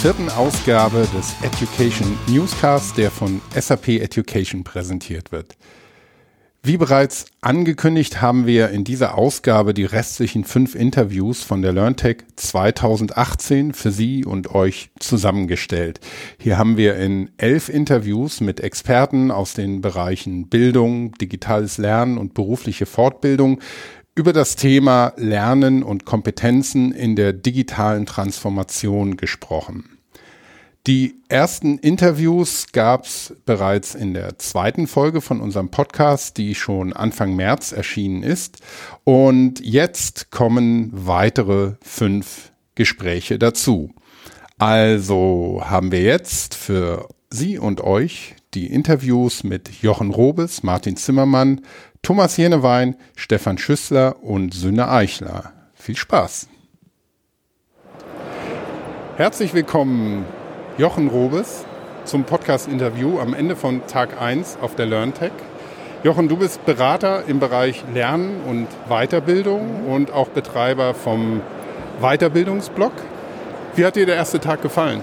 Vierten Ausgabe des Education Newscast, der von SAP Education präsentiert wird. Wie bereits angekündigt, haben wir in dieser Ausgabe die restlichen fünf Interviews von der LearnTech 2018 für Sie und euch zusammengestellt. Hier haben wir in elf Interviews mit Experten aus den Bereichen Bildung, digitales Lernen und berufliche Fortbildung über das Thema Lernen und Kompetenzen in der digitalen Transformation gesprochen. Die ersten Interviews gab es bereits in der zweiten Folge von unserem Podcast, die schon Anfang März erschienen ist. Und jetzt kommen weitere fünf Gespräche dazu. Also haben wir jetzt für Sie und euch die Interviews mit Jochen Robes, Martin Zimmermann, Thomas Jenewein, Stefan Schüssler und Sünne Eichler. Viel Spaß! Herzlich willkommen Jochen Robes zum Podcast-Interview am Ende von Tag 1 auf der LearnTech. Jochen, du bist Berater im Bereich Lernen und Weiterbildung und auch Betreiber vom Weiterbildungsblog. Wie hat dir der erste Tag gefallen?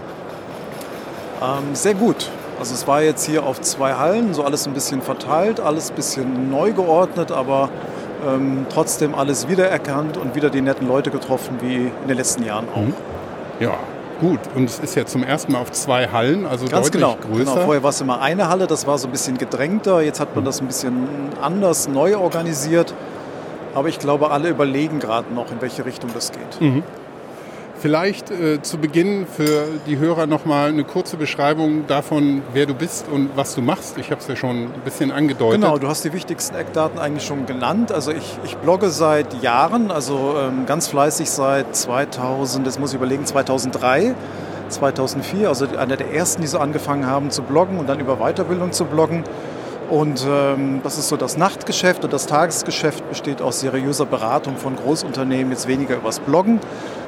Ähm, sehr gut. Also es war jetzt hier auf zwei Hallen, so alles ein bisschen verteilt, alles ein bisschen neu geordnet, aber ähm, trotzdem alles wiedererkannt und wieder die netten Leute getroffen wie in den letzten Jahren auch. Mhm. Ja, Gut, und es ist ja zum ersten Mal auf zwei Hallen, also Ganz deutlich genau, größer. Genau. Vorher war es immer eine Halle, das war so ein bisschen gedrängter. Jetzt hat man das ein bisschen anders, neu organisiert. Aber ich glaube, alle überlegen gerade noch, in welche Richtung das geht. Mhm. Vielleicht äh, zu Beginn für die Hörer nochmal eine kurze Beschreibung davon, wer du bist und was du machst. Ich habe es ja schon ein bisschen angedeutet. Genau, du hast die wichtigsten Eckdaten eigentlich schon genannt. Also ich, ich blogge seit Jahren, also ähm, ganz fleißig seit 2000, das muss ich überlegen, 2003. 2004, also einer der ersten, die so angefangen haben zu bloggen und dann über Weiterbildung zu bloggen. Und ähm, das ist so das Nachtgeschäft und das Tagesgeschäft besteht aus seriöser Beratung von Großunternehmen, jetzt weniger übers Bloggen,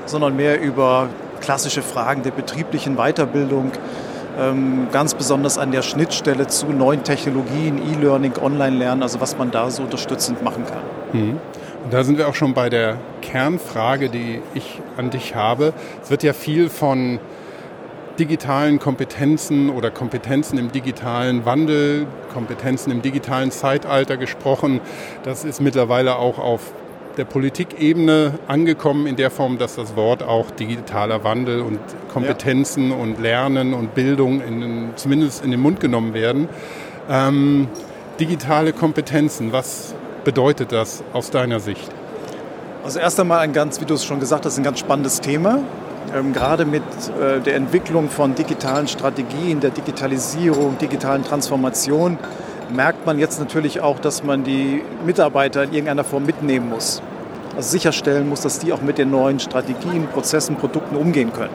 sondern mehr über klassische Fragen der betrieblichen Weiterbildung, ähm, ganz besonders an der Schnittstelle zu neuen Technologien, E-Learning, Online-Lernen, also was man da so unterstützend machen kann. Mhm. Und da sind wir auch schon bei der Kernfrage, die ich an dich habe. Es wird ja viel von digitalen Kompetenzen oder Kompetenzen im digitalen Wandel, Kompetenzen im digitalen Zeitalter gesprochen. Das ist mittlerweile auch auf der Politikebene angekommen in der Form, dass das Wort auch digitaler Wandel und Kompetenzen ja. und Lernen und Bildung in, zumindest in den Mund genommen werden. Ähm, digitale Kompetenzen, was bedeutet das aus deiner Sicht? Also erst einmal ein ganz, wie du es schon gesagt hast, ein ganz spannendes Thema. Ähm, gerade mit äh, der Entwicklung von digitalen Strategien, der Digitalisierung, digitalen Transformation merkt man jetzt natürlich auch, dass man die Mitarbeiter in irgendeiner Form mitnehmen muss. Also sicherstellen muss, dass die auch mit den neuen Strategien, Prozessen, Produkten umgehen können.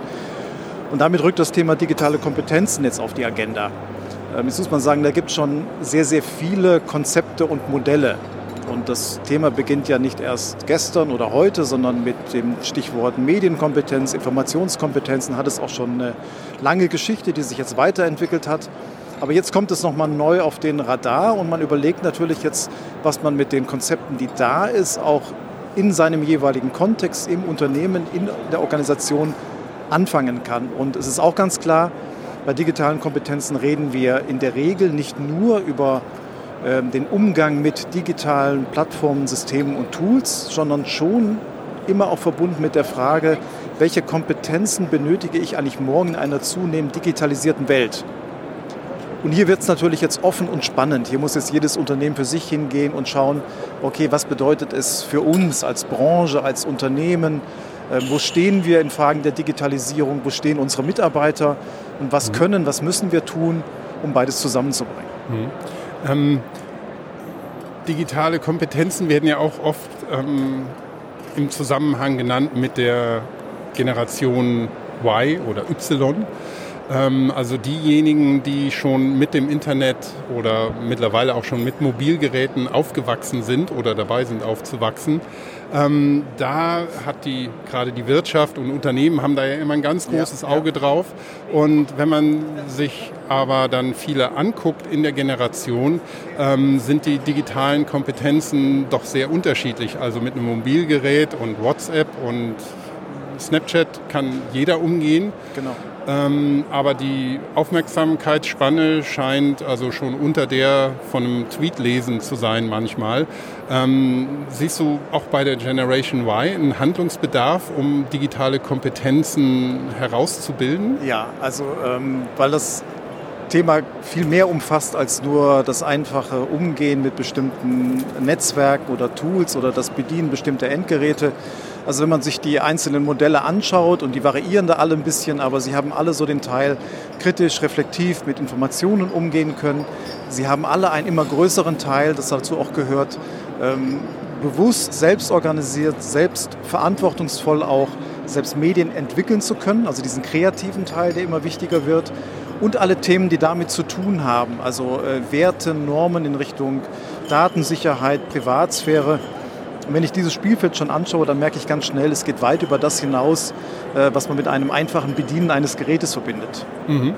Und damit rückt das Thema digitale Kompetenzen jetzt auf die Agenda. Ähm, jetzt muss man sagen, da gibt es schon sehr, sehr viele Konzepte und Modelle. Und das Thema beginnt ja nicht erst gestern oder heute, sondern mit dem Stichwort Medienkompetenz, Informationskompetenzen hat es auch schon eine lange Geschichte, die sich jetzt weiterentwickelt hat. Aber jetzt kommt es nochmal neu auf den Radar und man überlegt natürlich jetzt, was man mit den Konzepten, die da ist, auch in seinem jeweiligen Kontext, im Unternehmen, in der Organisation anfangen kann. Und es ist auch ganz klar, bei digitalen Kompetenzen reden wir in der Regel nicht nur über ähm, den Umgang mit digitalen Plattformen, Systemen und Tools, sondern schon immer auch verbunden mit der Frage, welche Kompetenzen benötige ich eigentlich morgen in einer zunehmend digitalisierten Welt. Und hier wird es natürlich jetzt offen und spannend. Hier muss jetzt jedes Unternehmen für sich hingehen und schauen, okay, was bedeutet es für uns als Branche, als Unternehmen? Äh, wo stehen wir in Fragen der Digitalisierung? Wo stehen unsere Mitarbeiter? Und was mhm. können, was müssen wir tun, um beides zusammenzubringen? Mhm. Ähm, digitale Kompetenzen werden ja auch oft ähm, im Zusammenhang genannt mit der Generation Y oder Y. Ähm, also diejenigen, die schon mit dem Internet oder mittlerweile auch schon mit Mobilgeräten aufgewachsen sind oder dabei sind aufzuwachsen. Ähm, da hat die gerade die Wirtschaft und Unternehmen haben da ja immer ein ganz großes ja, Auge ja. drauf. Und wenn man sich aber dann viele anguckt in der Generation, ähm, sind die digitalen Kompetenzen doch sehr unterschiedlich. Also mit einem Mobilgerät und WhatsApp und Snapchat kann jeder umgehen. Genau. Ähm, aber die Aufmerksamkeitsspanne scheint also schon unter der von einem Tweet lesen zu sein manchmal. Ähm, siehst du auch bei der Generation Y einen Handlungsbedarf, um digitale Kompetenzen herauszubilden? Ja, also ähm, weil das Thema viel mehr umfasst als nur das einfache Umgehen mit bestimmten Netzwerken oder Tools oder das Bedienen bestimmter Endgeräte. Also wenn man sich die einzelnen Modelle anschaut und die variieren da alle ein bisschen, aber sie haben alle so den Teil kritisch, reflektiv mit Informationen umgehen können. Sie haben alle einen immer größeren Teil, das dazu auch gehört, ähm, bewusst, selbst organisiert, selbst verantwortungsvoll auch selbst Medien entwickeln zu können, also diesen kreativen Teil, der immer wichtiger wird und alle Themen, die damit zu tun haben, also äh, Werte, Normen in Richtung Datensicherheit, Privatsphäre. Und wenn ich dieses Spielfeld schon anschaue, dann merke ich ganz schnell, es geht weit über das hinaus, äh, was man mit einem einfachen Bedienen eines Gerätes verbindet. Mhm.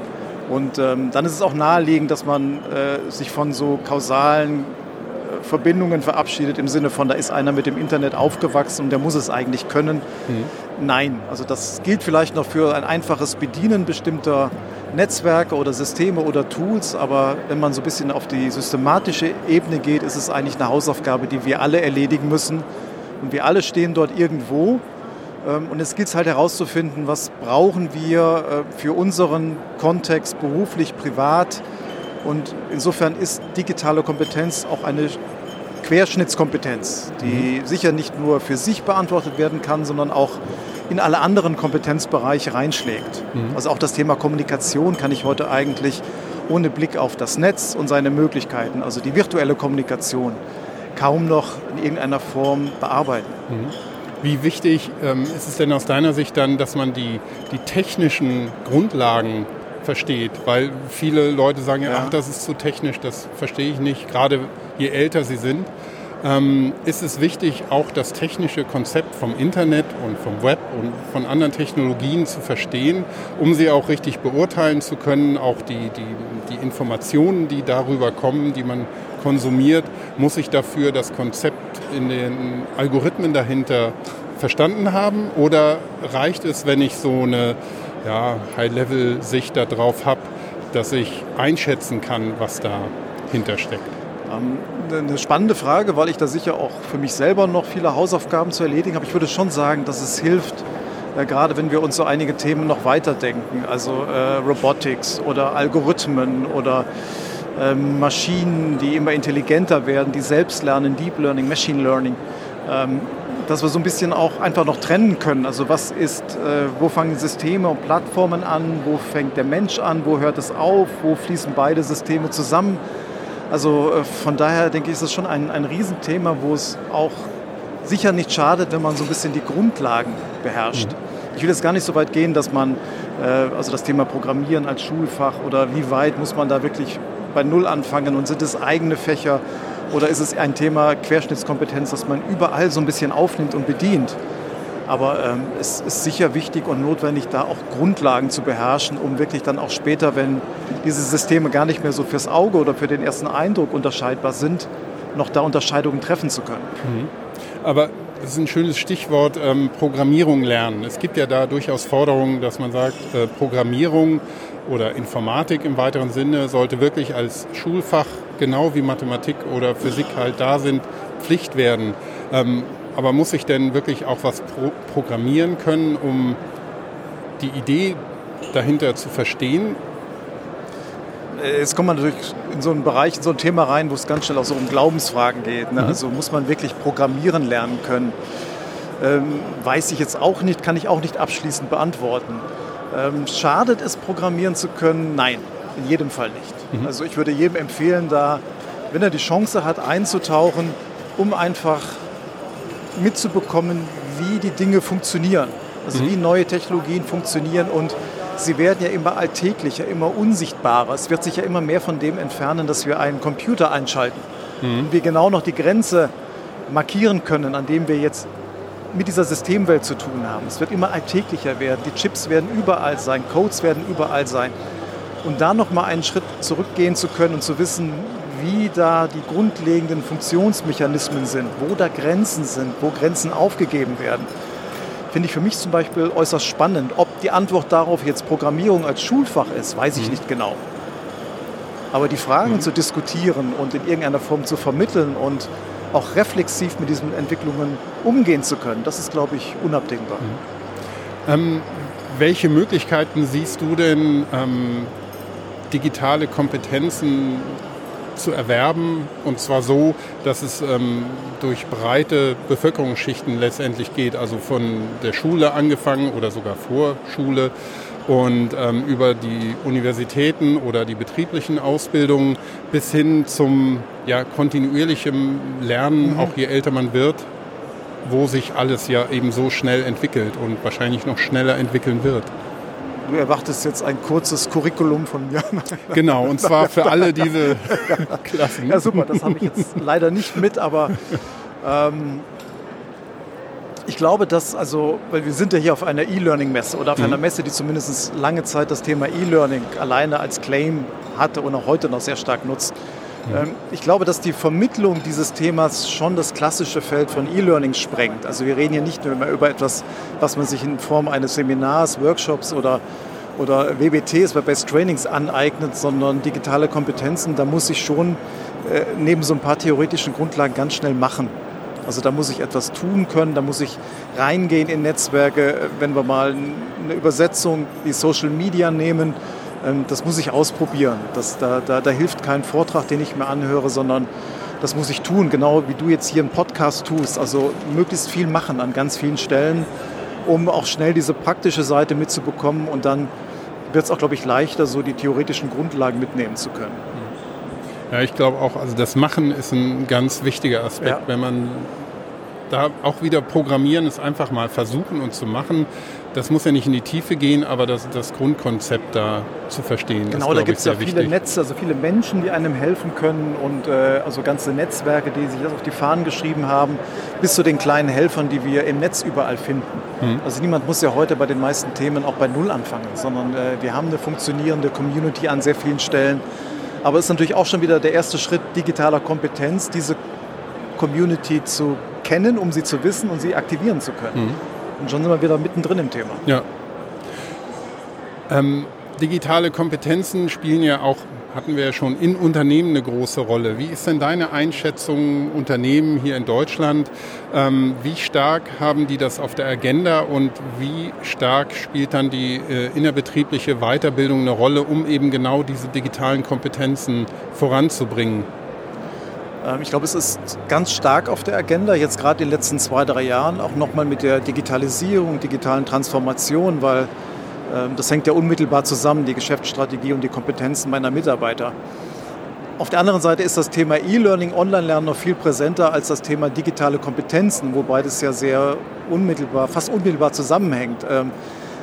Und ähm, dann ist es auch naheliegend, dass man äh, sich von so kausalen äh, Verbindungen verabschiedet im Sinne von, da ist einer mit dem Internet aufgewachsen und der muss es eigentlich können. Mhm. Nein, also das gilt vielleicht noch für ein einfaches Bedienen bestimmter Netzwerke oder Systeme oder Tools, aber wenn man so ein bisschen auf die systematische Ebene geht, ist es eigentlich eine Hausaufgabe, die wir alle erledigen müssen. Und wir alle stehen dort irgendwo. Ähm, und es gilt halt herauszufinden, was brauchen wir äh, für unseren Kontext beruflich, privat. Und insofern ist digitale Kompetenz auch eine Querschnittskompetenz, die mhm. sicher nicht nur für sich beantwortet werden kann, sondern auch in alle anderen Kompetenzbereiche reinschlägt. Mhm. Also auch das Thema Kommunikation kann ich heute eigentlich ohne Blick auf das Netz und seine Möglichkeiten, also die virtuelle Kommunikation, kaum noch in irgendeiner Form bearbeiten. Mhm. Wie wichtig ähm, ist es denn aus deiner Sicht dann, dass man die, die technischen Grundlagen versteht? Weil viele Leute sagen ja, ach, das ist zu technisch, das verstehe ich nicht, gerade je älter sie sind ähm, ist es wichtig, auch das technische Konzept vom Internet und vom Web und von anderen Technologien zu verstehen, um sie auch richtig beurteilen zu können. Auch die, die, die Informationen, die darüber kommen, die man konsumiert, muss ich dafür das Konzept in den Algorithmen dahinter verstanden haben? Oder reicht es, wenn ich so eine ja, High-Level-Sicht darauf habe, dass ich einschätzen kann, was dahinter steckt? Ähm, eine spannende Frage, weil ich da sicher auch für mich selber noch viele Hausaufgaben zu erledigen habe. Ich würde schon sagen, dass es hilft, äh, gerade wenn wir uns so einige Themen noch weiterdenken, also äh, Robotics oder Algorithmen oder äh, Maschinen, die immer intelligenter werden, die selbst lernen, Deep Learning, Machine Learning, ähm, dass wir so ein bisschen auch einfach noch trennen können. Also was ist, äh, wo fangen Systeme und Plattformen an, wo fängt der Mensch an, wo hört es auf, wo fließen beide Systeme zusammen also äh, von daher denke ich, ist das schon ein, ein Riesenthema, wo es auch sicher nicht schadet, wenn man so ein bisschen die Grundlagen beherrscht. Mhm. Ich will jetzt gar nicht so weit gehen, dass man äh, also das Thema Programmieren als Schulfach oder wie weit muss man da wirklich bei Null anfangen und sind es eigene Fächer oder ist es ein Thema Querschnittskompetenz, das man überall so ein bisschen aufnimmt und bedient. Aber ähm, es ist sicher wichtig und notwendig, da auch Grundlagen zu beherrschen, um wirklich dann auch später, wenn diese Systeme gar nicht mehr so fürs Auge oder für den ersten Eindruck unterscheidbar sind, noch da Unterscheidungen treffen zu können. Mhm. Aber das ist ein schönes Stichwort, ähm, Programmierung lernen. Es gibt ja da durchaus Forderungen, dass man sagt, äh, Programmierung oder Informatik im weiteren Sinne sollte wirklich als Schulfach, genau wie Mathematik oder Physik halt da sind, Pflicht werden. Ähm, aber muss ich denn wirklich auch was pro programmieren können, um die Idee dahinter zu verstehen? Jetzt kommt man natürlich in so einen Bereich, in so ein Thema rein, wo es ganz schnell auch so um Glaubensfragen geht. Ne? Mhm. Also muss man wirklich programmieren lernen können? Ähm, weiß ich jetzt auch nicht, kann ich auch nicht abschließend beantworten. Ähm, schadet es, programmieren zu können? Nein, in jedem Fall nicht. Mhm. Also ich würde jedem empfehlen, da, wenn er die Chance hat, einzutauchen, um einfach mitzubekommen, wie die Dinge funktionieren. Also mhm. wie neue Technologien funktionieren und sie werden ja immer alltäglicher, immer unsichtbarer. Es wird sich ja immer mehr von dem entfernen, dass wir einen Computer einschalten. Mhm. Und wir genau noch die Grenze markieren können, an dem wir jetzt mit dieser Systemwelt zu tun haben. Es wird immer alltäglicher werden. Die Chips werden überall sein, Codes werden überall sein. Und da noch mal einen Schritt zurückgehen zu können und zu wissen, wie da die grundlegenden Funktionsmechanismen sind, wo da Grenzen sind, wo Grenzen aufgegeben werden. finde ich für mich zum Beispiel äußerst spannend. Ob die Antwort darauf jetzt Programmierung als Schulfach ist, weiß ich mhm. nicht genau. Aber die Fragen mhm. zu diskutieren und in irgendeiner Form zu vermitteln und auch reflexiv mit diesen Entwicklungen umgehen zu können, das ist, glaube ich, unabdingbar. Mhm. Ähm, welche Möglichkeiten siehst du denn, ähm, digitale Kompetenzen zu erwerben und zwar so, dass es ähm, durch breite Bevölkerungsschichten letztendlich geht, also von der Schule angefangen oder sogar vor Schule und ähm, über die Universitäten oder die betrieblichen Ausbildungen bis hin zum ja, kontinuierlichen Lernen, mhm. auch je älter man wird, wo sich alles ja eben so schnell entwickelt und wahrscheinlich noch schneller entwickeln wird. Du erwartest jetzt ein kurzes Curriculum von mir. Genau, und zwar für alle diese Klassen. Ja, super, das habe ich jetzt leider nicht mit, aber ähm, ich glaube, dass, also, weil wir sind ja hier auf einer E-Learning-Messe oder auf mhm. einer Messe, die zumindest lange Zeit das Thema E-Learning alleine als Claim hatte und auch heute noch sehr stark nutzt. Mhm. Ich glaube, dass die Vermittlung dieses Themas schon das klassische Feld von E-Learning sprengt. Also wir reden hier nicht nur über etwas, was man sich in Form eines Seminars, Workshops oder, oder WBTs bei Best Trainings aneignet, sondern digitale Kompetenzen, da muss ich schon äh, neben so ein paar theoretischen Grundlagen ganz schnell machen. Also da muss ich etwas tun können, da muss ich reingehen in Netzwerke. Wenn wir mal eine Übersetzung wie Social Media nehmen, das muss ich ausprobieren. Das, da, da, da hilft kein Vortrag, den ich mir anhöre, sondern das muss ich tun, genau wie du jetzt hier einen Podcast tust. Also möglichst viel machen an ganz vielen Stellen, um auch schnell diese praktische Seite mitzubekommen und dann wird es auch, glaube ich, leichter, so die theoretischen Grundlagen mitnehmen zu können. Ja, ich glaube auch, also das Machen ist ein ganz wichtiger Aspekt, ja. wenn man da auch wieder programmieren ist einfach mal versuchen und zu machen. Das muss ja nicht in die Tiefe gehen, aber das, das Grundkonzept da zu verstehen. Genau, ist, da gibt es ja viele wichtig. Netze, also viele Menschen, die einem helfen können und äh, also ganze Netzwerke, die sich das auf die Fahnen geschrieben haben, bis zu den kleinen Helfern, die wir im Netz überall finden. Mhm. Also niemand muss ja heute bei den meisten Themen auch bei Null anfangen, sondern äh, wir haben eine funktionierende Community an sehr vielen Stellen. Aber es ist natürlich auch schon wieder der erste Schritt digitaler Kompetenz, diese Community zu kennen, um sie zu wissen und sie aktivieren zu können. Mhm. Und schon sind wir wieder mittendrin im Thema. Ja. Ähm, digitale Kompetenzen spielen ja auch, hatten wir ja schon, in Unternehmen eine große Rolle. Wie ist denn deine Einschätzung Unternehmen hier in Deutschland? Ähm, wie stark haben die das auf der Agenda und wie stark spielt dann die äh, innerbetriebliche Weiterbildung eine Rolle, um eben genau diese digitalen Kompetenzen voranzubringen? Ähm, ich glaube, es ist ganz stark auf der Agenda, jetzt gerade in den letzten zwei, drei Jahren, auch nochmal mit der Digitalisierung, digitalen Transformation, weil ähm, das hängt ja unmittelbar zusammen, die Geschäftsstrategie und die Kompetenzen meiner Mitarbeiter. Auf der anderen Seite ist das Thema E-Learning, Online-Lernen noch viel präsenter als das Thema digitale Kompetenzen, wobei das ja sehr unmittelbar, fast unmittelbar zusammenhängt.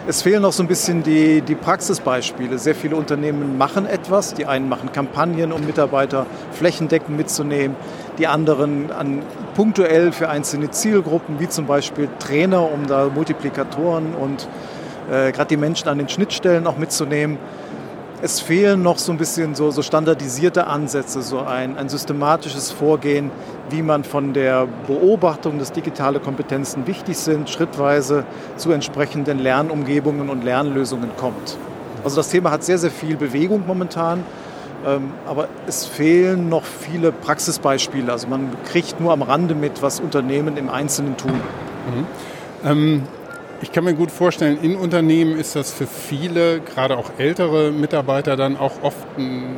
Es fehlen noch so ein bisschen die, die Praxisbeispiele. Sehr viele Unternehmen machen etwas. Die einen machen Kampagnen, um Mitarbeiter flächendeckend mitzunehmen. Die anderen an, punktuell für einzelne Zielgruppen, wie zum Beispiel Trainer, um da Multiplikatoren und äh, gerade die Menschen an den Schnittstellen auch mitzunehmen es fehlen noch so ein bisschen so, so standardisierte Ansätze, so ein, ein, systematisches Vorgehen, wie man von der Beobachtung, dass digitale Kompetenzen wichtig sind, schrittweise zu entsprechenden Lernumgebungen und Lernlösungen kommt. Also das Thema hat sehr, sehr viel Bewegung momentan, ähm, aber es fehlen noch viele Praxisbeispiele. Also man kriegt nur am Rande mit, was Unternehmen im Einzelnen tun. Mhm. Ähm ich kann mir gut vorstellen, in Unternehmen ist das für viele, gerade auch ältere Mitarbeiter, dann auch oft ein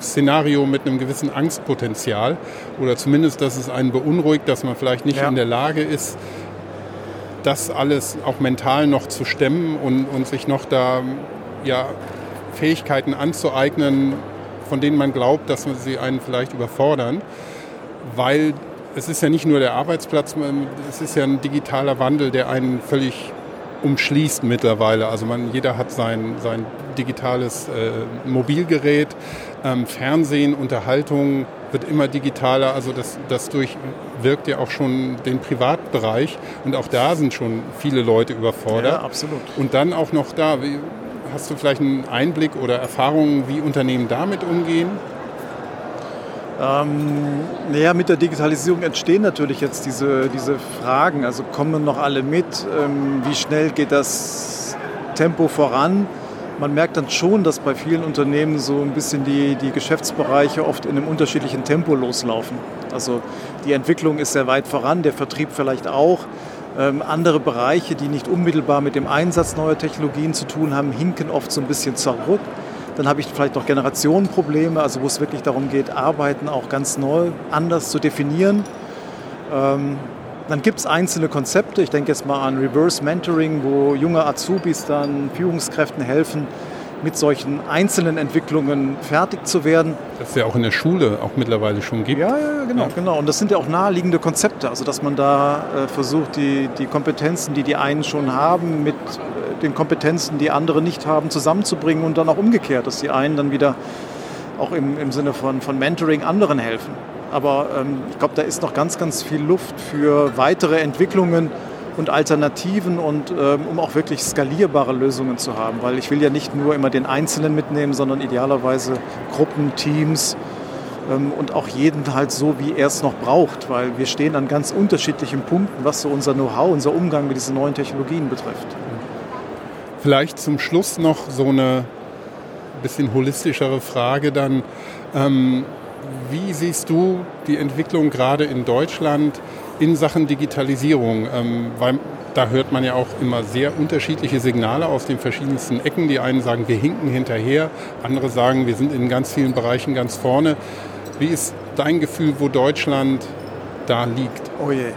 Szenario mit einem gewissen Angstpotenzial oder zumindest, dass es einen beunruhigt, dass man vielleicht nicht ja. in der Lage ist, das alles auch mental noch zu stemmen und, und sich noch da ja, Fähigkeiten anzueignen, von denen man glaubt, dass sie einen vielleicht überfordern, weil es ist ja nicht nur der Arbeitsplatz, es ist ja ein digitaler Wandel, der einen völlig umschließt mittlerweile. Also man, jeder hat sein, sein digitales äh, Mobilgerät, ähm, Fernsehen, Unterhaltung wird immer digitaler. Also das, das durchwirkt ja auch schon den Privatbereich und auch da sind schon viele Leute überfordert. Ja, absolut. Und dann auch noch da, wie, hast du vielleicht einen Einblick oder Erfahrungen, wie Unternehmen damit umgehen? Ähm, naja, mit der Digitalisierung entstehen natürlich jetzt diese, diese Fragen. Also kommen noch alle mit? Ähm, wie schnell geht das Tempo voran? Man merkt dann schon, dass bei vielen Unternehmen so ein bisschen die, die Geschäftsbereiche oft in einem unterschiedlichen Tempo loslaufen. Also die Entwicklung ist sehr weit voran, der Vertrieb vielleicht auch. Ähm, andere Bereiche, die nicht unmittelbar mit dem Einsatz neuer Technologien zu tun haben, hinken oft so ein bisschen zurück. Dann habe ich vielleicht noch Generationenprobleme, also wo es wirklich darum geht, Arbeiten auch ganz neu anders zu definieren. Ähm, dann gibt es einzelne Konzepte, ich denke jetzt mal an Reverse Mentoring, wo junge Azubis dann Führungskräften helfen, mit solchen einzelnen Entwicklungen fertig zu werden. Das es ja auch in der Schule auch mittlerweile schon gibt. Ja, ja, genau, ja. genau. Und das sind ja auch naheliegende Konzepte, also dass man da äh, versucht, die, die Kompetenzen, die die einen schon haben, mit den Kompetenzen, die andere nicht haben, zusammenzubringen und dann auch umgekehrt, dass die einen dann wieder auch im, im Sinne von, von Mentoring anderen helfen. Aber ähm, ich glaube, da ist noch ganz, ganz viel Luft für weitere Entwicklungen und Alternativen und ähm, um auch wirklich skalierbare Lösungen zu haben. Weil ich will ja nicht nur immer den Einzelnen mitnehmen, sondern idealerweise Gruppen, Teams ähm, und auch jeden halt so, wie er es noch braucht. Weil wir stehen an ganz unterschiedlichen Punkten, was so unser Know-how, unser Umgang mit diesen neuen Technologien betrifft. Vielleicht zum Schluss noch so eine bisschen holistischere Frage dann. Ähm, wie siehst du die Entwicklung gerade in Deutschland in Sachen Digitalisierung? Ähm, weil da hört man ja auch immer sehr unterschiedliche Signale aus den verschiedensten Ecken. Die einen sagen, wir hinken hinterher, andere sagen, wir sind in ganz vielen Bereichen ganz vorne. Wie ist dein Gefühl, wo Deutschland da liegt? Oh je,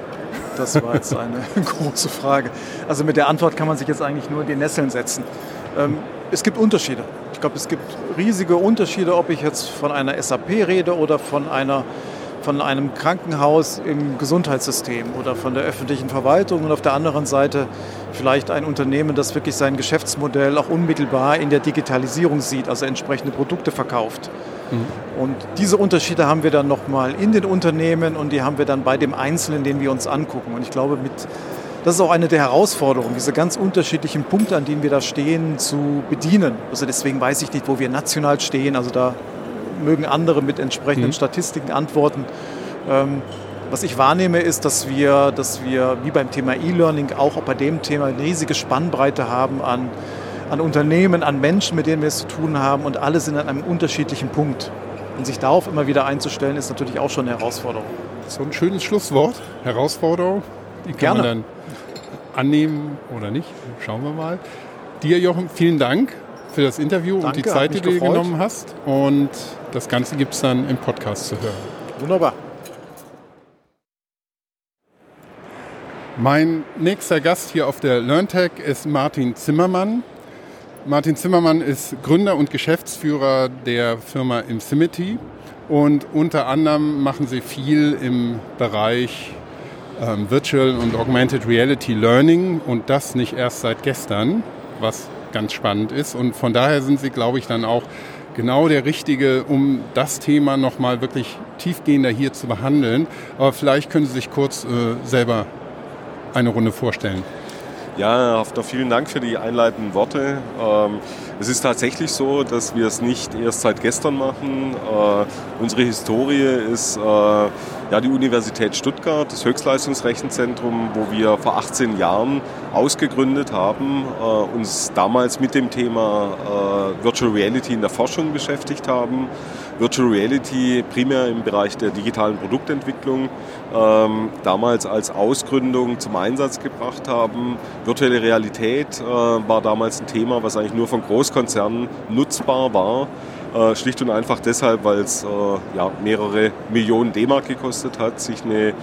das war jetzt eine große Frage. Also mit der Antwort kann man sich jetzt eigentlich nur in die Nesseln setzen. Ähm, es gibt Unterschiede. Ich glaube, es gibt riesige Unterschiede, ob ich jetzt von einer SAP rede oder von einer von einem Krankenhaus im Gesundheitssystem oder von der öffentlichen Verwaltung und auf der anderen Seite vielleicht ein Unternehmen, das wirklich sein Geschäftsmodell auch unmittelbar in der Digitalisierung sieht, also entsprechende Produkte verkauft. Mhm. Und diese Unterschiede haben wir dann nochmal in den Unternehmen und die haben wir dann bei dem Einzelnen, den wir uns angucken. Und ich glaube, mit, das ist auch eine der Herausforderungen, diese ganz unterschiedlichen Punkte, an denen wir da stehen, zu bedienen. Also deswegen weiß ich nicht, wo wir national stehen. Also da mögen andere mit entsprechenden mhm. Statistiken antworten. Ähm, was ich wahrnehme, ist, dass wir, dass wir wie beim Thema E-Learning auch bei dem Thema eine riesige Spannbreite haben an, an Unternehmen, an Menschen, mit denen wir es zu tun haben und alle sind an einem unterschiedlichen Punkt. Und sich darauf immer wieder einzustellen, ist natürlich auch schon eine Herausforderung. So ein schönes Schlusswort. Herausforderung. Die kann Gerne. man dann annehmen oder nicht. Schauen wir mal. Dir, Jochen, vielen Dank für das Interview Danke, und die Zeit, die du dir genommen hast. Und das Ganze gibt es dann im Podcast zu hören. Wunderbar. Mein nächster Gast hier auf der LearnTech ist Martin Zimmermann. Martin Zimmermann ist Gründer und Geschäftsführer der Firma Imsimity und unter anderem machen sie viel im Bereich ähm, Virtual und Augmented Reality Learning und das nicht erst seit gestern, was ganz spannend ist. Und von daher sind sie, glaube ich, dann auch genau der Richtige, um das Thema nochmal wirklich tiefgehender hier zu behandeln. Aber vielleicht können Sie sich kurz äh, selber eine Runde vorstellen. Ja, Hafner, vielen Dank für die einleitenden Worte. Ähm, es ist tatsächlich so, dass wir es nicht erst seit gestern machen. Äh, unsere Historie ist äh, ja, die Universität Stuttgart, das Höchstleistungsrechenzentrum, wo wir vor 18 Jahren ausgegründet haben, äh, uns damals mit dem Thema äh, Virtual Reality in der Forschung beschäftigt haben. Virtual Reality primär im Bereich der digitalen Produktentwicklung ähm, damals als Ausgründung zum Einsatz gebracht haben. Virtuelle Realität äh, war damals ein Thema, was eigentlich nur von Großkonzernen nutzbar war. Äh, schlicht und einfach deshalb, weil es äh, ja, mehrere Millionen D-Mark gekostet hat, sich eine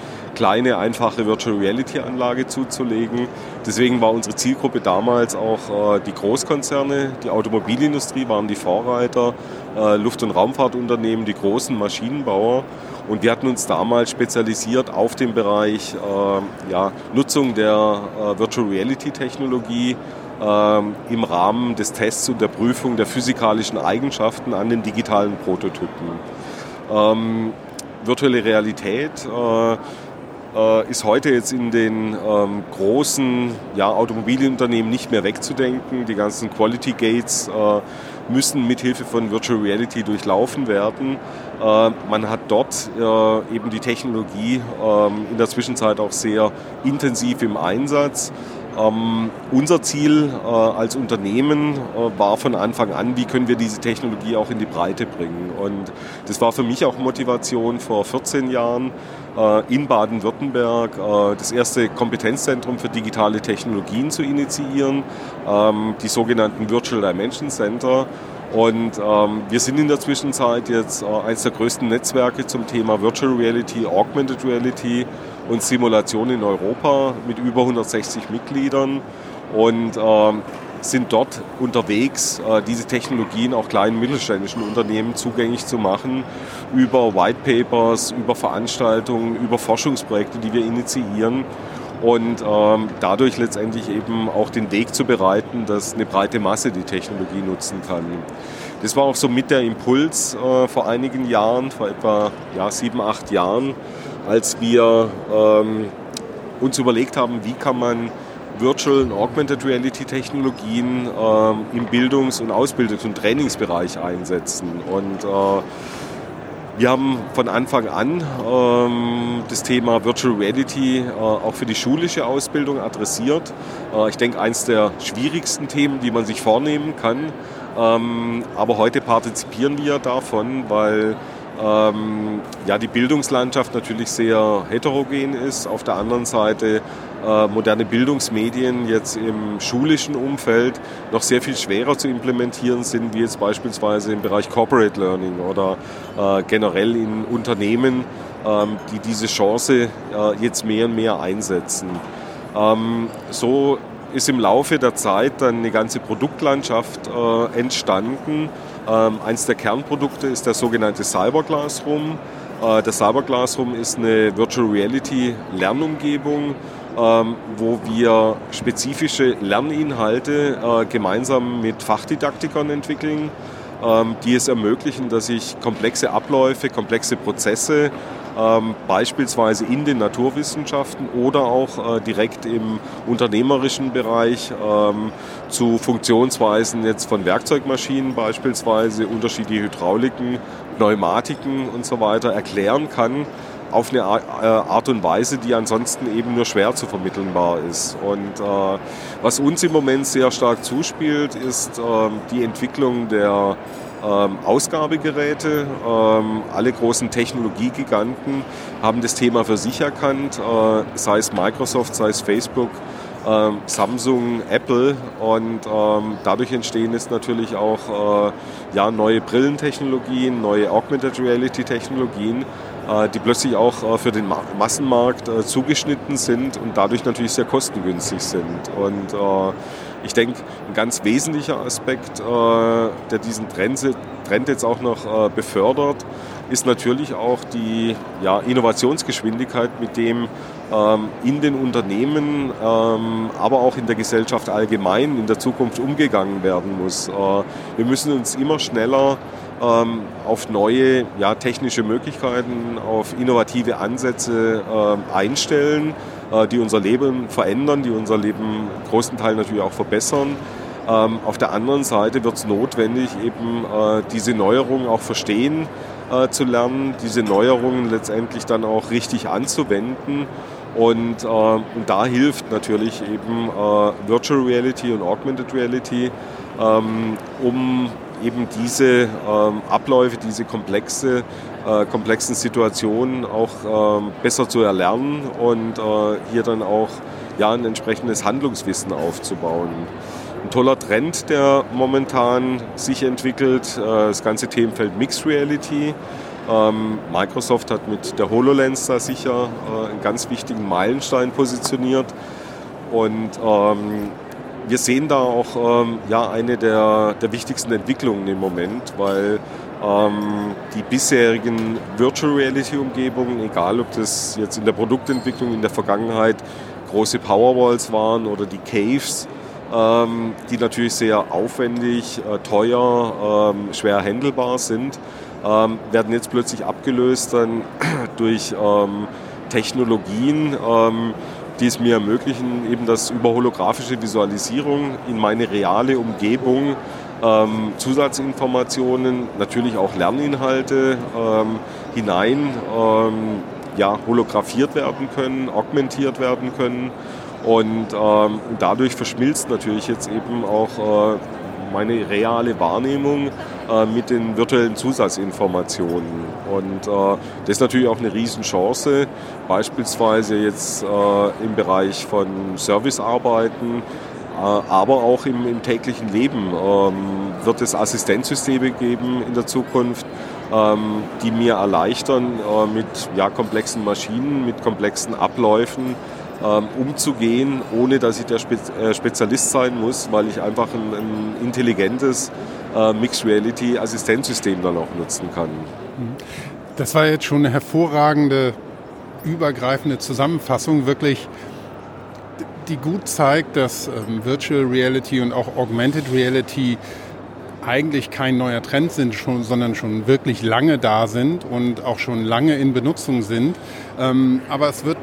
kleine, einfache Virtual Reality Anlage zuzulegen. Deswegen war unsere Zielgruppe damals auch äh, die Großkonzerne, die Automobilindustrie waren die Vorreiter, äh, Luft- und Raumfahrtunternehmen, die großen Maschinenbauer. Und wir hatten uns damals spezialisiert auf den Bereich äh, ja, Nutzung der äh, Virtual Reality Technologie ähm, im Rahmen des Tests und der Prüfung der physikalischen Eigenschaften an den digitalen Prototypen. Ähm, virtuelle Realität äh, äh, ist heute jetzt in den ähm, großen ja, Automobilunternehmen nicht mehr wegzudenken. Die ganzen Quality Gates äh, müssen mithilfe von Virtual Reality durchlaufen werden. Äh, man hat dort äh, eben die Technologie ähm, in der Zwischenzeit auch sehr intensiv im Einsatz. Ähm, unser Ziel äh, als Unternehmen äh, war von Anfang an, wie können wir diese Technologie auch in die Breite bringen. Und das war für mich auch Motivation vor 14 Jahren in Baden-Württemberg äh, das erste Kompetenzzentrum für digitale Technologien zu initiieren, ähm, die sogenannten Virtual Dimension Center. Und ähm, wir sind in der Zwischenzeit jetzt äh, eines der größten Netzwerke zum Thema Virtual Reality, Augmented Reality und Simulation in Europa mit über 160 Mitgliedern und ähm, sind dort unterwegs, äh, diese Technologien auch kleinen mittelständischen Unternehmen zugänglich zu machen, über White Papers, über Veranstaltungen, über Forschungsprojekte, die wir initiieren und ähm, dadurch letztendlich eben auch den Weg zu bereiten, dass eine breite Masse die Technologie nutzen kann. Das war auch so mit der Impuls äh, vor einigen Jahren, vor etwa ja, sieben, acht Jahren, als wir ähm, uns überlegt haben, wie kann man Virtual und Augmented Reality Technologien ähm, im Bildungs- und Ausbildungs- und Trainingsbereich einsetzen. Und äh, wir haben von Anfang an ähm, das Thema Virtual Reality äh, auch für die schulische Ausbildung adressiert. Äh, ich denke, eines der schwierigsten Themen, die man sich vornehmen kann. Ähm, aber heute partizipieren wir davon, weil ähm, ja, die Bildungslandschaft natürlich sehr heterogen ist. Auf der anderen Seite äh, moderne Bildungsmedien jetzt im schulischen Umfeld noch sehr viel schwerer zu implementieren sind, wie jetzt beispielsweise im Bereich Corporate Learning oder äh, generell in Unternehmen, ähm, die diese Chance äh, jetzt mehr und mehr einsetzen. Ähm, so ist im Laufe der Zeit dann eine ganze Produktlandschaft äh, entstanden, ähm, eins der Kernprodukte ist der sogenannte Cyber Classroom. Äh, der Cyber Classroom ist eine Virtual Reality Lernumgebung, ähm, wo wir spezifische Lerninhalte äh, gemeinsam mit Fachdidaktikern entwickeln, die es ermöglichen, dass ich komplexe Abläufe, komplexe Prozesse ähm, beispielsweise in den Naturwissenschaften oder auch äh, direkt im unternehmerischen Bereich ähm, zu Funktionsweisen jetzt von Werkzeugmaschinen beispielsweise, unterschiedliche Hydrauliken, Pneumatiken und so weiter erklären kann auf eine äh, Art und Weise, die ansonsten eben nur schwer zu vermittelbar ist. Und äh, was uns im Moment sehr stark zuspielt, ist äh, die Entwicklung der ähm, Ausgabegeräte. Ähm, alle großen Technologiegiganten haben das Thema für sich erkannt, äh, sei es Microsoft, sei es Facebook, äh, Samsung, Apple und ähm, dadurch entstehen jetzt natürlich auch äh, ja, neue Brillentechnologien, neue Augmented Reality Technologien, äh, die plötzlich auch äh, für den Massenmarkt äh, zugeschnitten sind und dadurch natürlich sehr kostengünstig sind. Und ich denke, ein ganz wesentlicher Aspekt, der diesen Trend, jetzt auch noch befördert, ist natürlich auch die Innovationsgeschwindigkeit, mit dem ähm, in den Unternehmen, ähm, aber auch in der Gesellschaft allgemein in der Zukunft umgegangen werden muss. wir müssen uns immer schneller ähm, auf neue ja, technische Möglichkeiten, auf innovative Ansätze äh, einstellen, äh, die unser Leben verändern, die unser Leben großen Teil natürlich auch verbessern. Ähm, auf der anderen Seite wird es notwendig, eben äh, diese Neuerungen auch verstehen äh, zu lernen, diese Neuerungen letztendlich dann auch richtig anzuwenden. Und, äh, und da hilft natürlich eben äh, Virtual Reality und Augmented Reality, ähm, um eben diese ähm, Abläufe, diese komplexe, äh, komplexen Situationen auch ähm, besser zu erlernen und äh, hier dann auch ja, ein entsprechendes Handlungswissen aufzubauen. Ein toller Trend, der momentan sich entwickelt, äh, das ganze Themenfeld Mixed Reality. Ähm, Microsoft hat mit der HoloLens da sicher einen ganz wichtigen Meilenstein positioniert. Und wir sehen da auch ähm, ja, eine der, der wichtigsten Entwicklungen im Moment, weil ähm, die bisherigen Virtual Reality Umgebungen, egal ob das jetzt in der Produktentwicklung in der Vergangenheit große Powerwalls waren oder die Caves, ähm, die natürlich sehr aufwendig, äh, teuer, ähm, schwer handelbar sind, ähm, werden jetzt plötzlich abgelöst dann durch ähm, Technologien, ähm, die es mir ermöglichen, eben das über holographische Visualisierung in meine reale Umgebung ähm, Zusatzinformationen, natürlich auch Lerninhalte ähm, hinein ähm, ja, holographiert werden können, augmentiert werden können. Und ähm, dadurch verschmilzt natürlich jetzt eben auch äh, meine reale Wahrnehmung äh, mit den virtuellen Zusatzinformationen. Und äh, das ist natürlich auch eine Riesenchance, beispielsweise jetzt äh, im Bereich von Servicearbeiten, äh, aber auch im, im täglichen Leben ähm, wird es Assistenzsysteme geben in der Zukunft, ähm, die mir erleichtern, äh, mit ja, komplexen Maschinen, mit komplexen Abläufen umzugehen, ohne dass ich der äh, Spezialist sein muss, weil ich einfach ein, ein intelligentes Mixed Reality Assistenzsystem dann auch nutzen kann. Das war jetzt schon eine hervorragende, übergreifende Zusammenfassung, wirklich die gut zeigt, dass ähm, Virtual Reality und auch Augmented Reality eigentlich kein neuer Trend sind, schon, sondern schon wirklich lange da sind und auch schon lange in Benutzung sind. Ähm, aber es wird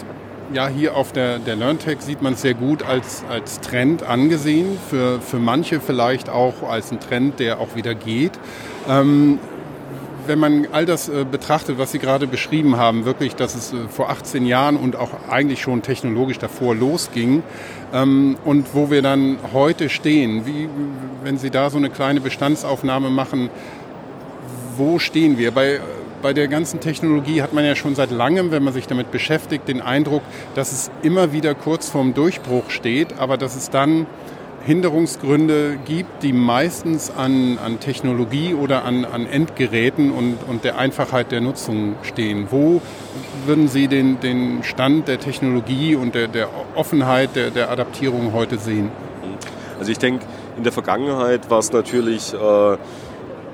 ja hier auf der, der LearnTech sieht man es sehr gut als, als Trend angesehen, für, für manche vielleicht auch als ein Trend, der auch wieder geht. Ähm, wenn man all das äh, betrachtet, was Sie gerade beschrieben haben, wirklich, dass es äh, vor 18 Jahren und auch eigentlich schon technologisch davor losging ähm, und wo wir dann heute stehen, wie, wenn Sie da so eine kleine Bestandsaufnahme machen, wo stehen wir? Bei, bei der ganzen Technologie hat man ja schon seit langem, wenn man sich damit beschäftigt, den Eindruck, dass es immer wieder kurz vorm Durchbruch steht, aber dass es dann Hinderungsgründe gibt, die meistens an, an Technologie oder an, an Endgeräten und, und der Einfachheit der Nutzung stehen. Wo würden Sie den, den Stand der Technologie und der, der Offenheit der, der Adaptierung heute sehen? Also ich denke, in der Vergangenheit war es natürlich äh,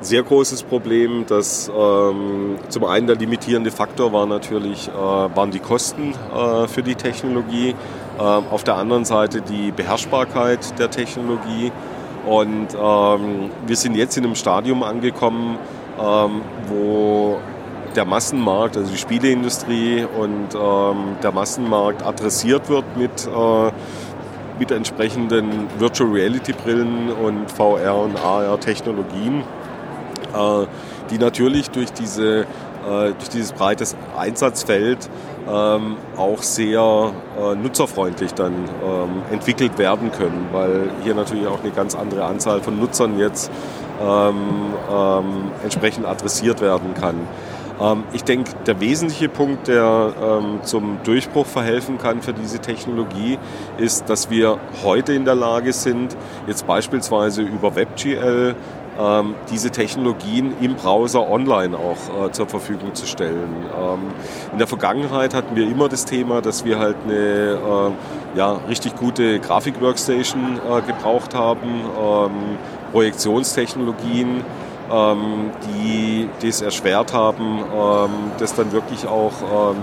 sehr großes Problem, dass ähm, zum einen der limitierende Faktor war natürlich, äh, waren die Kosten äh, für die Technologie. Ähm, auf der anderen Seite die Beherrschbarkeit der Technologie. Und ähm, wir sind jetzt in einem Stadium angekommen, ähm, wo der Massenmarkt, also die Spieleindustrie und ähm, der Massenmarkt adressiert wird mit, äh, mit entsprechenden Virtual Reality Brillen und VR und AR Technologien, äh, die natürlich durch, diese, äh, durch dieses breites Einsatzfeld ähm, auch sehr äh, nutzerfreundlich dann ähm, entwickelt werden können, weil hier natürlich auch eine ganz andere Anzahl von Nutzern jetzt ähm, entsprechend adressiert werden kann. Ich denke, der wesentliche Punkt, der zum Durchbruch verhelfen kann für diese Technologie, ist, dass wir heute in der Lage sind, jetzt beispielsweise über WebGL ähm, diese Technologien im Browser online auch äh, zur Verfügung zu stellen. Ähm, in der Vergangenheit hatten wir immer das Thema, dass wir halt eine äh, ja, richtig gute Grafik-Workstation äh, gebraucht haben, ähm, Projektionstechnologien, ähm, die das erschwert haben, ähm, das dann wirklich auch ähm,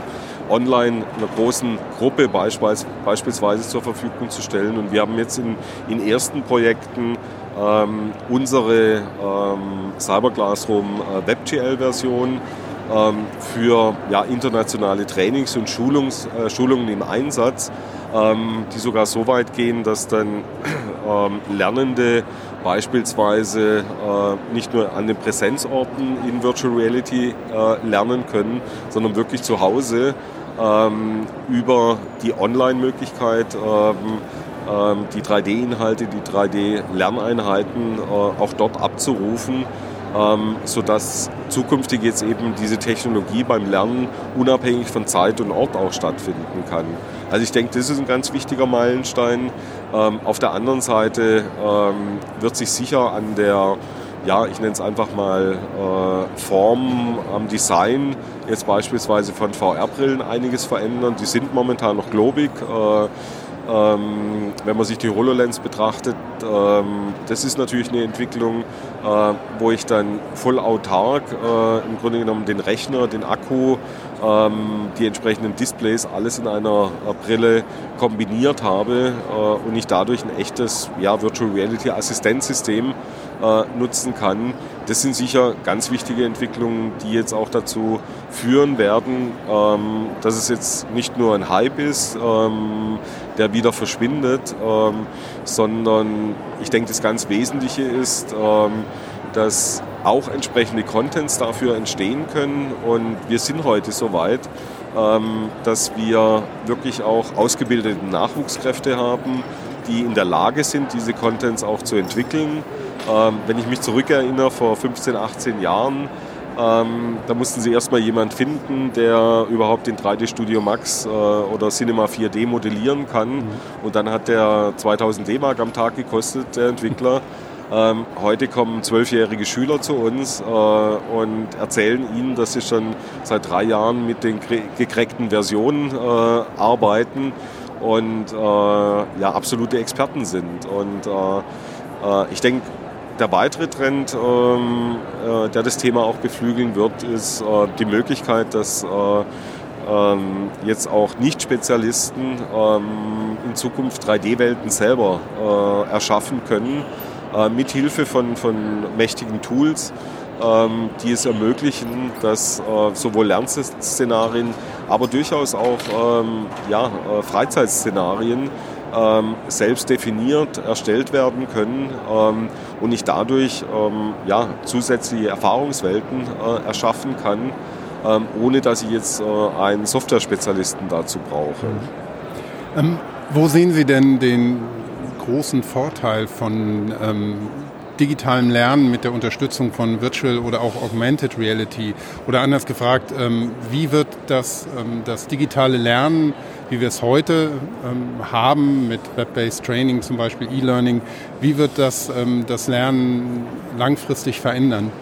online einer großen Gruppe beispielsweise zur Verfügung zu stellen. Und wir haben jetzt in, in ersten Projekten ähm, unsere ähm, Cyber Classroom äh, WebGL-Version ähm, für ja, internationale Trainings und Schulungs, äh, Schulungen im Einsatz, ähm, die sogar so weit gehen, dass dann ähm, Lernende beispielsweise äh, nicht nur an den Präsenzorten in Virtual Reality äh, lernen können, sondern wirklich zu Hause ähm, über die Online-Möglichkeit die 3D-Inhalte, die 3D-Lerneinheiten äh, auch dort abzurufen, ähm, sodass zukünftig jetzt eben diese Technologie beim Lernen unabhängig von Zeit und Ort auch stattfinden kann. Also ich denke, das ist ein ganz wichtiger Meilenstein. Ähm, auf der anderen Seite wird sich sicher an der ja, ich nenne es einfach mal äh, Form am Design, jetzt beispielsweise von VR-Brillen einiges verändern. Die sind momentan noch globig. Äh, Ähm, wenn man sich die HoloLens betrachtet, ähm, das ist natürlich eine Entwicklung, äh, wo ich dann voll autark äh, im Grunde genommen den Rechner, den Akku, ähm, die entsprechenden Displays alles in einer äh, Brille kombiniert habe äh, und ich dadurch ein echtes ja, Virtual Reality Assistenzsystem äh, nutzen kann. Das sind sicher ganz wichtige Entwicklungen, die jetzt auch dazu führen werden, ähm, dass es jetzt nicht nur ein Hype ist, ähm, der wieder verschwindet, ähm, sondern ich denke, das ganz Wesentliche ist, ähm, dass auch entsprechende Contents dafür entstehen können. Und wir sind heute so weit, ähm, dass wir wirklich auch ausgebildete Nachwuchskräfte haben, die in der Lage sind, diese Contents auch zu entwickeln. Ähm, wenn ich mich zurückerinnere, vor 15, 18 Jahren, ähm, da mussten sie erstmal jemanden finden, der überhaupt den 3D Studio Max äh, oder Cinema 4D modellieren kann. Mhm. Und dann hat der 2000 D-Mark am Tag gekostet, der Entwickler. Ähm, heute kommen zwölfjährige Schüler zu uns äh, und erzählen ihnen, dass sie schon seit drei Jahren mit den gekreckten Versionen äh, arbeiten und äh, ja, absolute Experten sind. Und äh, äh, ich denke, der weitere Trend, ähm, äh, der das Thema auch beflügeln wird, ist die Möglichkeit, dass ähm, jetzt auch Nicht-Spezialisten ähm, in Zukunft 3D-Welten selber erschaffen können äh, mithilfe von, von mächtigen Tools, ähm, die es ermöglichen, dass äh, sowohl Lernszenarien, aber durchaus auch ja, äh, Freizeitszenarien ähm, selbst definiert erstellt werden können ähm, und ich dadurch ähm, ja, zusätzliche Erfahrungswelten äh, erschaffen kann, ähm, ohne dass ich jetzt äh, einen Software-Spezialisten dazu brauche. Ähm, wo sehen Sie denn den großen Vorteil von ähm, digitalem Lernen mit der Unterstützung von Virtual oder auch Augmented Reality? Oder anders gefragt, wie wird das, das digitale Lernen, wie wir es heute ähm, haben mit Web-Based Training, zum Beispiel E-Learning, wie wird das ähm, das Lernen langfristig verändern?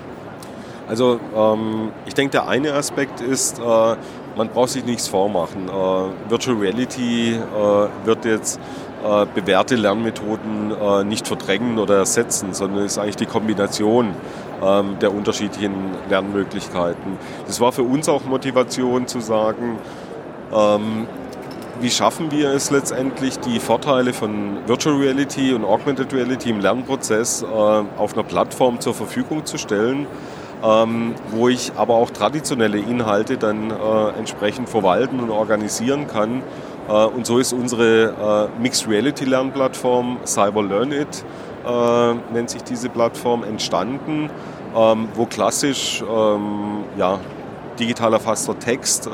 Also ähm, ich denke, der eine Aspekt ist, äh, man braucht sich nichts vormachen. Äh, Virtual Reality äh, wird jetzt äh, bewährte Lernmethoden äh, nicht verdrängen oder ersetzen, sondern ist eigentlich die Kombination ähm, der unterschiedlichen Lernmöglichkeiten. Das war für uns auch Motivation zu sagen, ähm, wie schaffen wir es letztendlich, die Vorteile von Virtual Reality und Augmented Reality im Lernprozess äh, auf einer Plattform zur Verfügung zu stellen, ähm, wo ich aber auch traditionelle Inhalte dann äh, entsprechend verwalten und organisieren kann. Äh, und so ist unsere äh, Mixed Reality Lernplattform Cyber Learn It, äh, nennt sich diese Plattform, entstanden, ähm, wo klassisch ähm, ja, digital erfasster Text,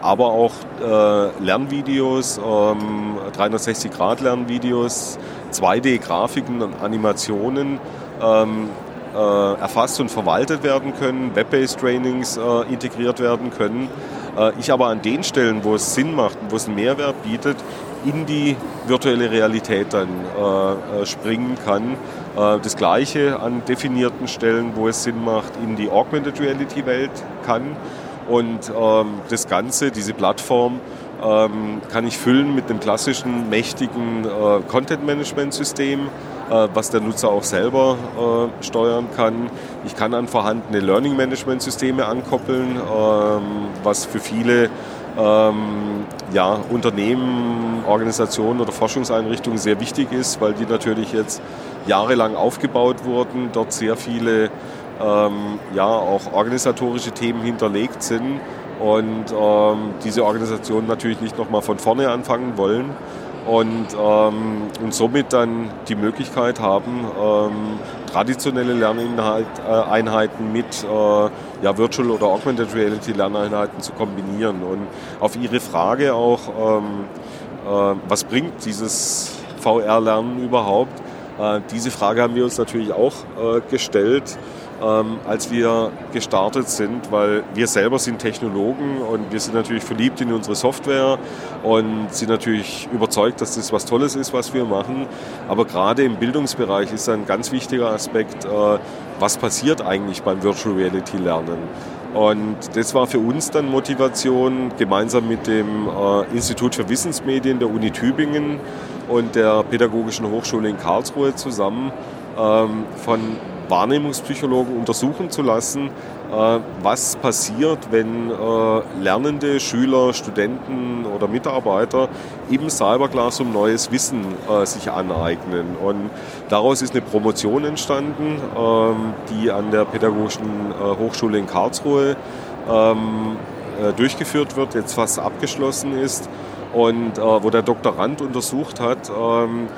aber auch Lernvideos, 360-Grad-Lernvideos, 2D-Grafiken und Animationen ähm, erfasst und verwaltet werden können, Web-based Trainings integriert werden können äh, ich aber an den Stellen, wo es Sinn macht und wo es einen Mehrwert bietet, in die virtuelle Realität dann äh, äh springen kann. Äh, das gleiche an definierten Stellen, wo es Sinn macht, in die Augmented Reality Welt kann. Und ähm, das Ganze, diese Plattform, ähm, kann ich füllen mit dem klassischen mächtigen äh, Content-Management-System, äh, was der Nutzer auch selber steuern kann. Ich kann an vorhandene Learning-Management-Systeme ankoppeln, ähm, was für viele ähm, ja, Unternehmen, Organisationen oder Forschungseinrichtungen sehr wichtig ist, weil die natürlich jetzt jahrelang aufgebaut wurden, dort sehr viele ähm, ja, auch organisatorische Themen hinterlegt sind und ähm, diese Organisationen natürlich nicht nochmal von vorne anfangen wollen und, ähm, und somit dann die Möglichkeit haben, ähm, traditionelle Lerneinheiten mit äh, ja, Virtual oder Augmented Reality Lerneinheiten zu kombinieren. Und auf Ihre Frage auch, ähm, äh, was bringt dieses VR-Lernen überhaupt? Äh, diese Frage haben wir uns natürlich auch äh, gestellt ähm, als wir gestartet sind, weil wir selber sind Technologen und wir sind natürlich verliebt in unsere Software und sind natürlich überzeugt, dass das was Tolles ist, was wir machen. Aber gerade im Bildungsbereich ist ein ganz wichtiger Aspekt, äh, was passiert eigentlich beim Virtual Reality Lernen. Und das war für uns dann Motivation, gemeinsam mit dem Institut für Wissensmedien der Uni Tübingen und der Pädagogischen Hochschule in Karlsruhe zusammen ähm, von Wahrnehmungspsychologen untersuchen zu lassen, äh, was passiert, wenn äh, lernende Schüler, Studenten oder Mitarbeiter im Cyberclassroom neues Wissen äh, sich aneignen. Und daraus ist eine Promotion entstanden, ähm, die an der Pädagogischen Hochschule in Karlsruhe ähm, durchgeführt wird, jetzt fast abgeschlossen ist und wo der Doktorand untersucht hat, ähm,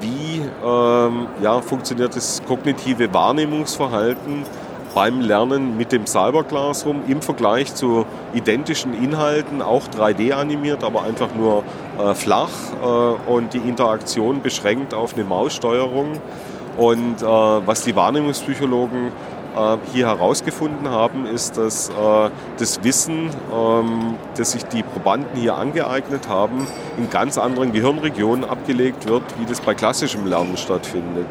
wie ähm, ja, funktioniert das kognitive Wahrnehmungsverhalten beim Lernen mit dem Cyber Classroom im Vergleich zu identischen Inhalten, auch 3D animiert, aber einfach nur äh, flach äh, und die Interaktion beschränkt auf eine Maussteuerung. Und äh, was die Wahrnehmungspsychologen äh, hier herausgefunden haben, ist, dass äh, das Wissen, ähm, das sich die Probanden hier angeeignet haben, in ganz anderen Gehirnregionen abgelegt wird, wie das bei klassischem Lernen stattfindet.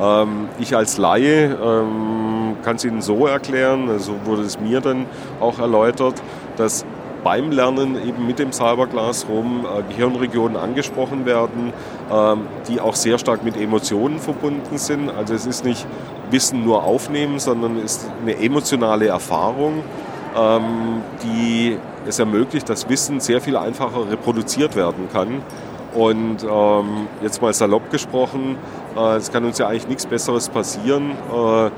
Ähm, ich als Laie ähm, kann es Ihnen so erklären, so also wurde es mir dann auch erläutert, dass beim Lernen eben mit dem Cyberglas rum äh, Gehirnregionen angesprochen werden, die auch sehr stark mit Emotionen verbunden sind. Also es ist nicht Wissen nur aufnehmen, sondern ist eine emotionale Erfahrung, ähm, die es ermöglicht, dass Wissen sehr viel einfacher reproduziert werden kann. Und ähm, jetzt mal salopp gesprochen, äh, es kann uns ja eigentlich nichts Besseres passieren, äh,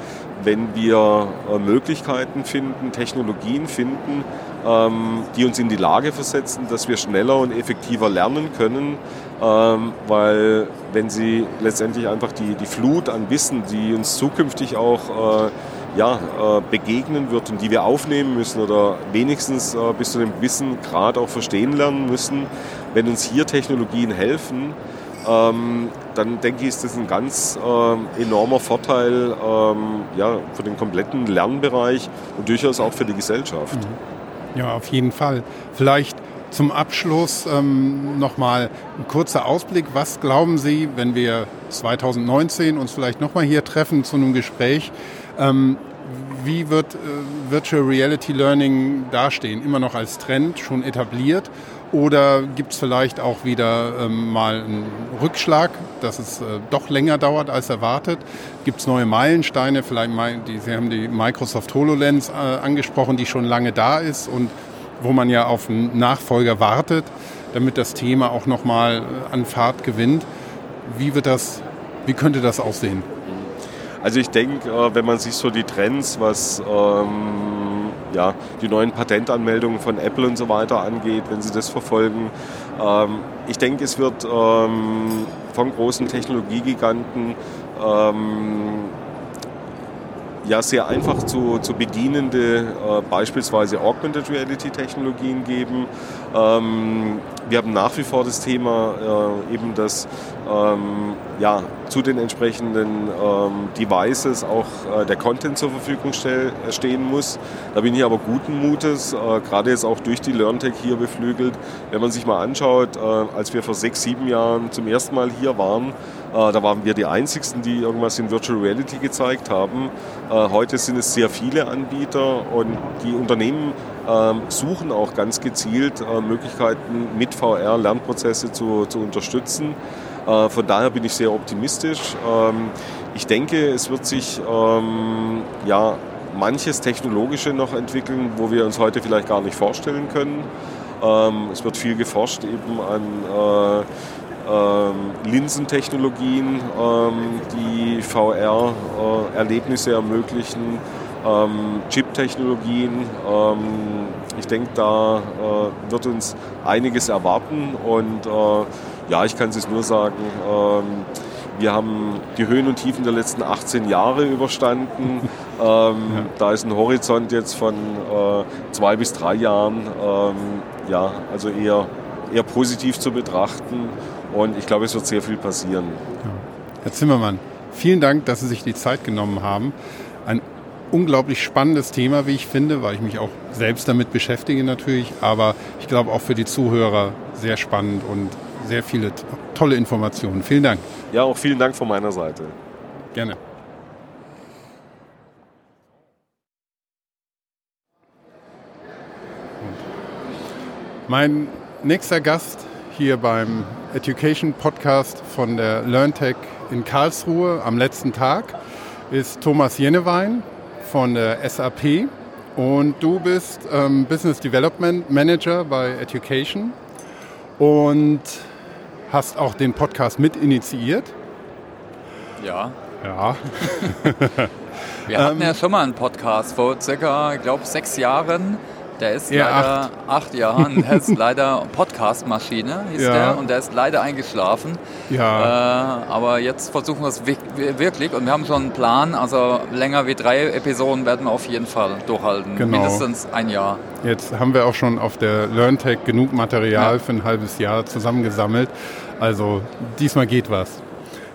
wenn wir äh, Möglichkeiten finden, Technologien finden, ähm, die uns in die Lage versetzen, dass wir schneller und effektiver lernen können, ähm, weil wenn sie letztendlich einfach die, die Flut an Wissen, die uns zukünftig auch äh, ja, äh, begegnen wird und die wir aufnehmen müssen oder wenigstens äh, bis zu dem Wissen gerade auch verstehen lernen müssen, wenn uns hier Technologien helfen, ähm, dann denke ich, ist das ein ganz äh, enormer Vorteil ähm, ja, für den kompletten Lernbereich und durchaus auch für die Gesellschaft. Mhm. Ja, auf jeden Fall. Vielleicht zum Abschluss ähm, nochmal ein kurzer Ausblick. Was glauben Sie, wenn wir 2019 uns vielleicht nochmal hier treffen zu einem Gespräch, ähm, wie wird äh, Virtual Reality Learning dastehen? Immer noch als Trend, schon etabliert? Oder gibt es vielleicht auch wieder ähm, mal einen Rückschlag, dass es äh, doch länger dauert als erwartet? Gibt es neue Meilensteine? Vielleicht, die, Sie haben die Microsoft HoloLens äh, angesprochen, die schon lange da ist und wo man ja auf einen Nachfolger wartet, damit das Thema auch nochmal äh, an Fahrt gewinnt. Wie wird das, wie könnte das aussehen? Also ich denke, äh, wenn man sich so die Trends, was ähm, ja, die neuen Patentanmeldungen von Apple und so weiter angeht, wenn Sie das verfolgen, ähm, ich denke, es wird ähm, von großen Technologiegiganten ähm, ja sehr einfach zu, zu bedienende äh, beispielsweise Augmented Reality Technologien geben. Ähm, wir haben nach wie vor das Thema äh, eben, dass ähm, ja, zu den entsprechenden ähm, Devices auch äh, der Content zur Verfügung stell, stehen muss. Da bin ich aber guten Mutes, äh, gerade jetzt auch durch die LearnTech hier beflügelt. Wenn man sich mal anschaut, äh, als wir vor sechs, sieben Jahren zum ersten Mal hier waren, äh, da waren wir die Einzigen, die irgendwas in Virtual Reality gezeigt haben. Äh, heute sind es sehr viele Anbieter und die Unternehmen suchen auch ganz gezielt äh, Möglichkeiten, mit VR Lernprozesse zu, zu unterstützen. Von daher bin ich sehr optimistisch. Ähm, ich denke, es wird sich ähm, ja, manches Technologische noch entwickeln, wo wir uns heute vielleicht gar nicht vorstellen können. Es wird viel geforscht eben an ähm, Linsentechnologien, ähm, die VR-Erlebnisse ermöglichen, ähm, Chip-Technologien. Ähm, ich denke, da äh, wird uns einiges erwarten und äh, ja, ich kann es nur sagen, ähm, wir haben die Höhen und Tiefen der letzten 18 Jahre überstanden. Ähm, ja. Da ist ein Horizont jetzt von äh, zwei bis drei Jahren, ähm, ja, also eher, eher positiv zu betrachten. Und ich glaube, es wird sehr viel passieren. Ja. Herr Zimmermann, vielen Dank, dass Sie sich die Zeit genommen haben. Ein unglaublich spannendes Thema, wie ich finde, weil ich mich auch selbst damit beschäftige natürlich, aber ich glaube auch für die Zuhörer sehr spannend und sehr viele tolle Informationen. Vielen Dank. Ja, auch vielen Dank von meiner Seite. Gerne. Mein nächster Gast hier beim Education Podcast von der LearnTech in Karlsruhe am letzten Tag ist Thomas Jennewein von der SAP und du bist ähm, Business Development Manager bei Education und hast auch den Podcast mit initiiert. Ja. Ja. Wir hatten ja schon mal einen Podcast vor circa, ich glaube, sechs Jahren der ist ja, leider acht, acht Jahren, der ist leider Podcast-Maschine, hieß ja. der, und der ist leider eingeschlafen. Ja. Äh, aber jetzt versuchen wir es wirklich und wir haben schon einen Plan, also länger wie drei Episoden werden wir auf jeden Fall durchhalten. Genau. Mindestens ein Jahr. Jetzt haben wir auch schon auf der LearnTech genug Material ja. für ein halbes Jahr zusammengesammelt. Also diesmal geht was.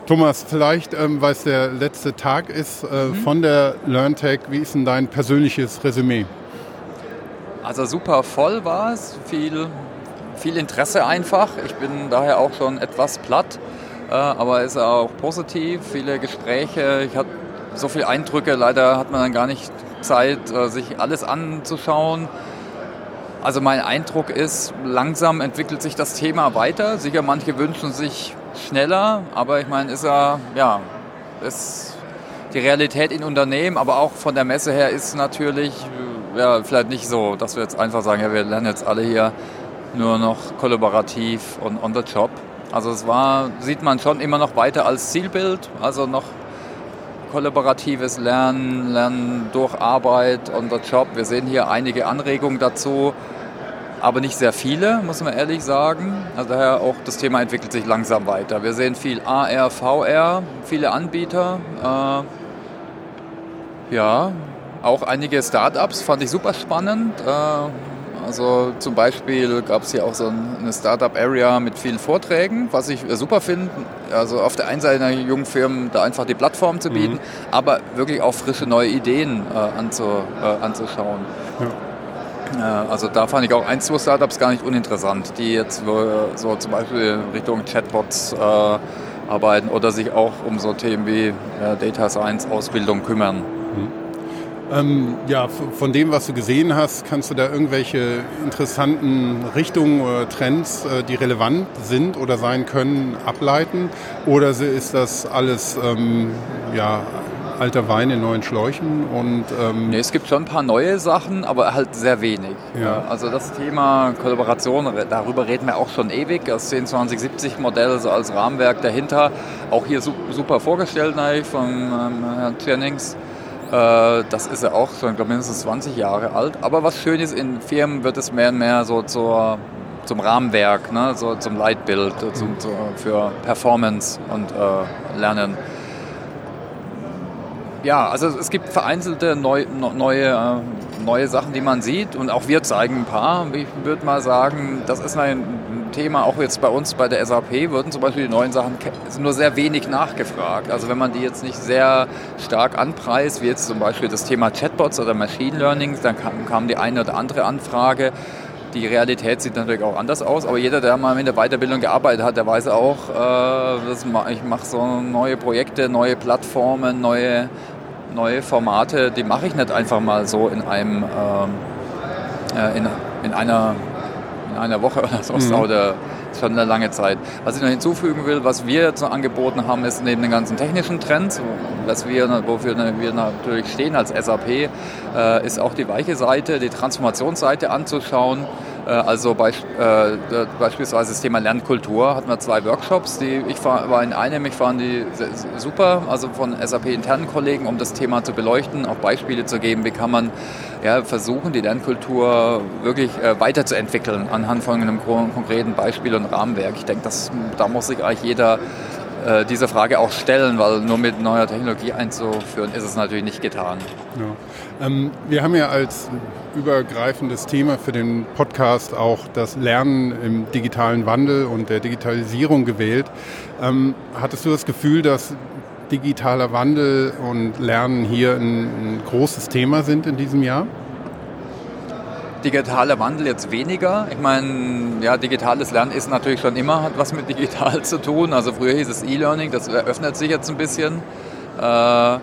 Thomas, vielleicht, ähm, weil es der letzte Tag ist äh, mhm. von der LearnTech, wie ist denn dein persönliches Resümee? Also super voll war es, viel, viel Interesse einfach. Ich bin daher auch schon etwas platt, äh, aber es ist auch positiv, viele Gespräche. Ich hatte so viele Eindrücke, leider hat man dann gar nicht Zeit, äh, sich alles anzuschauen. Also mein Eindruck ist, langsam entwickelt sich das Thema weiter. Sicher, manche wünschen sich schneller, aber ich meine, ist ja, ja, ist die Realität in Unternehmen, aber auch von der Messe her ist natürlich ja, vielleicht nicht so, dass wir jetzt einfach sagen, ja, wir lernen jetzt alle hier nur noch kollaborativ und on the job. Also es war, sieht man schon immer noch weiter als Zielbild, also noch kollaboratives Lernen, Lernen durch Arbeit on the job. Wir sehen hier einige Anregungen dazu, aber nicht sehr viele, muss man ehrlich sagen. Also daher auch das Thema entwickelt sich langsam weiter. Wir sehen viel AR, VR, viele Anbieter. Äh, ja, auch einige Startups fand ich super spannend. Äh, also zum Beispiel gab es hier auch so eine Startup-Area mit vielen Vorträgen, was ich super finde. Also auf der einen Seite einer jungen Firmen da einfach die Plattform zu bieten, mhm. aber wirklich auch frische neue Ideen äh, anzu, äh, anzuschauen. Ja. Also da fand ich auch ein, zwei Startups gar nicht uninteressant, die jetzt so zum Beispiel Richtung Chatbots äh, arbeiten oder sich auch um so Themen wie äh, Data Science Ausbildung kümmern. Ähm, ja, von dem, was du gesehen hast, kannst du da irgendwelche interessanten Richtungen oder Trends, äh, die relevant sind oder sein können, ableiten? Oder ist das alles ähm, ja, alter Wein in neuen Schläuchen? Und, ähm nee, es gibt schon ein paar neue Sachen, aber halt sehr wenig. Ja. Also das Thema Kollaboration, darüber reden wir auch schon ewig. Das 102070 Modell so als Rahmenwerk dahinter, auch hier super vorgestellt von ähm, Herrn Jennings. Äh, das ist ja auch schon, glaube mindestens 20 Jahre alt. Aber was schön ist, in Firmen wird es mehr und mehr so zur, zum Rahmenwerk, ne? so zum Leitbild zum, zu, für Performance und äh, Lernen. Ja, also es gibt vereinzelte neu, neue, äh, neue Sachen, die man sieht und auch wir zeigen ein paar. Ich würde mal sagen, das ist ein Thema, auch jetzt bei uns bei der SAP, würden zum Beispiel die neuen Sachen nur sehr wenig nachgefragt. Also wenn man die jetzt nicht sehr stark anpreist, wie jetzt zum Beispiel das Thema Chatbots oder Machine Learning, dann kam, kam die eine oder andere Anfrage. Die Realität sieht natürlich auch anders aus, aber jeder, der mal in der Weiterbildung gearbeitet hat, der weiß auch, äh, ich mache so neue Projekte, neue Plattformen, neue, neue Formate, die mache ich nicht einfach mal so in einem ähm, äh, in, in einer in einer Woche oder so. Mhm. Oder schon eine lange Zeit. Was ich noch hinzufügen will, was wir jetzt angeboten haben, ist neben den ganzen technischen Trends, was wir, wofür wir natürlich stehen als SAP, äh, ist auch die weiche Seite, die Transformationsseite anzuschauen. Äh, also bei, äh, beispielsweise das Thema Lernkultur hatten wir zwei Workshops, die ich war in einem, ich fand die super, also von SAP internen Kollegen, um das Thema zu beleuchten, auch Beispiele zu geben, wie kann man ja, versuchen, die Lernkultur wirklich äh, weiterzuentwickeln anhand von einem konkreten Beispiel und Rahmenwerk. Ich denke, da muss sich eigentlich jeder äh, diese Frage auch stellen, weil nur mit neuer Technologie einzuführen ist es natürlich nicht getan. Ja. Ähm, wir haben ja als übergreifendes Thema für den Podcast auch das Lernen im digitalen Wandel und der Digitalisierung gewählt. Ähm, hattest du das Gefühl, dass digitaler Wandel und Lernen hier ein, großes Thema sind in diesem Jahr? digitaler Wandel jetzt weniger. Ich meine, ja, digitales Lernen ist natürlich schon immer, hat was mit digital zu tun. Also früher hieß es E-Learning, das eröffnet sich jetzt ein bisschen. Äh,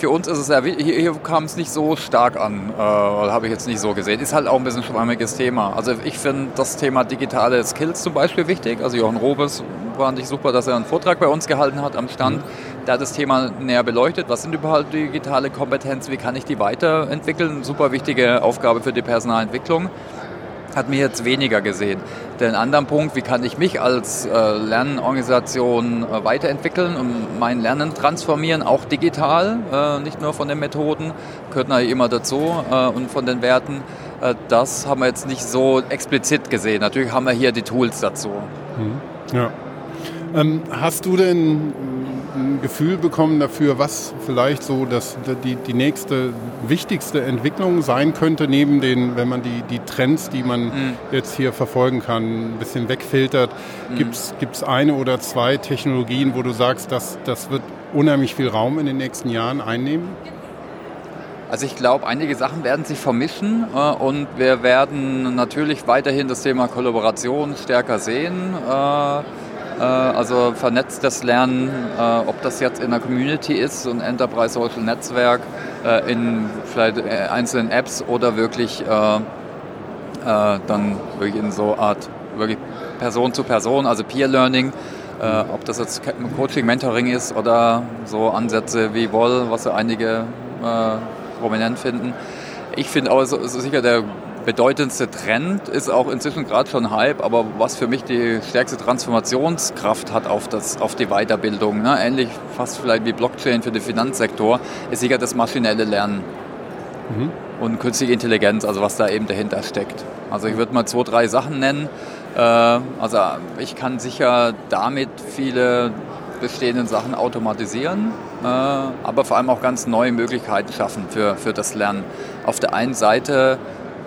für uns ist es ja, hier, hier kam es nicht so stark an, äh, habe ich jetzt nicht so gesehen. Ist halt auch ein bisschen schwammiges Thema. Also ich finde das Thema digitale Skills zum Beispiel wichtig. Also Johann Robes fand ich super, dass er einen Vortrag bei uns gehalten hat am Stand. Mhm. Der hat das Thema näher beleuchtet. Was sind überhaupt digitale Kompetenzen? Wie kann ich die weiterentwickeln? Super wichtige Aufgabe für die Personalentwicklung hat mir jetzt weniger gesehen. Den anderen Punkt, wie kann ich mich als äh, Lernorganisation äh, weiterentwickeln und mein Lernen transformieren, auch digital, äh, nicht nur von den Methoden, gehört natürlich immer dazu äh, und von den Werten. Äh, das haben wir jetzt nicht so explizit gesehen. Natürlich haben wir hier die Tools dazu. Mhm. Ja. Ähm, hast du denn ein Gefühl bekommen dafür, was vielleicht so das, die, die nächste wichtigste Entwicklung sein könnte, neben den, wenn man die, die Trends, die man mhm. jetzt hier verfolgen kann, ein bisschen wegfiltert. Mhm. Gibt es eine oder zwei Technologien, wo du sagst, dass, das wird unheimlich viel Raum in den nächsten Jahren einnehmen? Also ich glaube, einige Sachen werden sich vermischen äh, und wir werden natürlich weiterhin das Thema Kollaboration stärker sehen. Äh, also vernetztes Lernen, äh, ob das jetzt in der Community ist, so ein Enterprise Social Netzwerk, äh, in vielleicht einzelnen Apps oder wirklich dann wirklich in so Art wirklich Person zu Person, also Peer Learning, ob das jetzt Coaching, Mentoring ist oder so Ansätze wie Woll, was ja einige prominent finden. Ich finde so, so sicher der bedeutendste Trend ist auch inzwischen gerade schon Hype, aber was für mich die stärkste Transformationskraft hat auf, das, auf die Weiterbildung, ne? ähnlich fast vielleicht wie Blockchain für den Finanzsektor, ist sicher das maschinelle Lernen. Mhm. Und künstliche Intelligenz, also was da eben dahinter steckt. Also ich würde mal zwei, drei Sachen nennen. Äh, also ich kann sicher damit viele bestehenden Sachen automatisieren, äh, aber vor allem auch ganz neue Möglichkeiten schaffen für, für das Lernen. Auf der einen Seite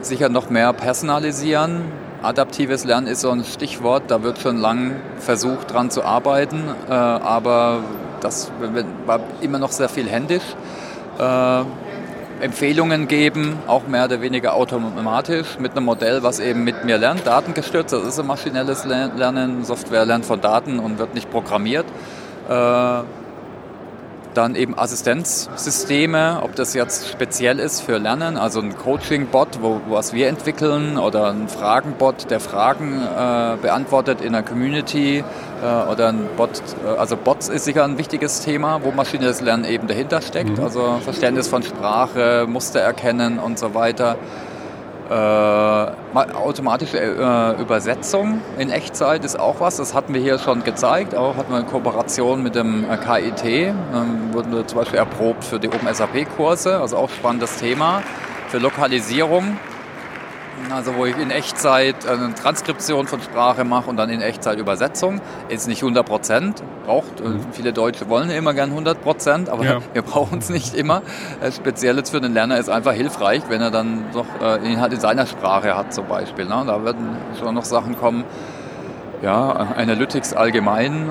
sicher noch mehr personalisieren. Adaptives Lernen ist so ein Stichwort, da wird schon lange versucht dran zu arbeiten, äh, aber das war immer noch sehr viel händisch. Äh, Empfehlungen geben, auch mehr oder weniger automatisch mit einem Modell, was eben mit mir lernt, datengestützt, das ist ein maschinelles Lernen, Software lernt von Daten und wird nicht programmiert. Äh, dann eben Assistenzsysteme, ob das jetzt speziell ist für Lernen, also ein Coaching-Bot, wo, was wir entwickeln, oder ein Fragen-Bot, der Fragen äh, beantwortet in der Community, äh, oder ein Bot, äh, also Bots ist sicher ein wichtiges Thema, wo maschinelles Lernen eben dahinter steckt, mhm. also Verständnis von Sprache, Muster erkennen und so weiter. Äh, automatische äh, Übersetzung in Echtzeit ist auch was, das hatten wir hier schon gezeigt, auch hatten wir eine Kooperation mit dem äh, KIT, ähm, wurden wir zum Beispiel erprobt für die Open SAP-Kurse, also auch spannendes Thema für Lokalisierung also wo ich in Echtzeit eine Transkription von Sprache mache und dann in Echtzeit Übersetzung. Ist nicht 100 Prozent, braucht, äh, mhm. viele Deutsche wollen immer gern 100 Prozent, aber ja. wir brauchen es nicht immer. Äh, speziell jetzt für den Lerner ist einfach hilfreich, wenn er dann doch äh, Inhalt in seiner Sprache hat zum Beispiel. Ne? Da werden schon noch Sachen kommen, ja, Analytics allgemein,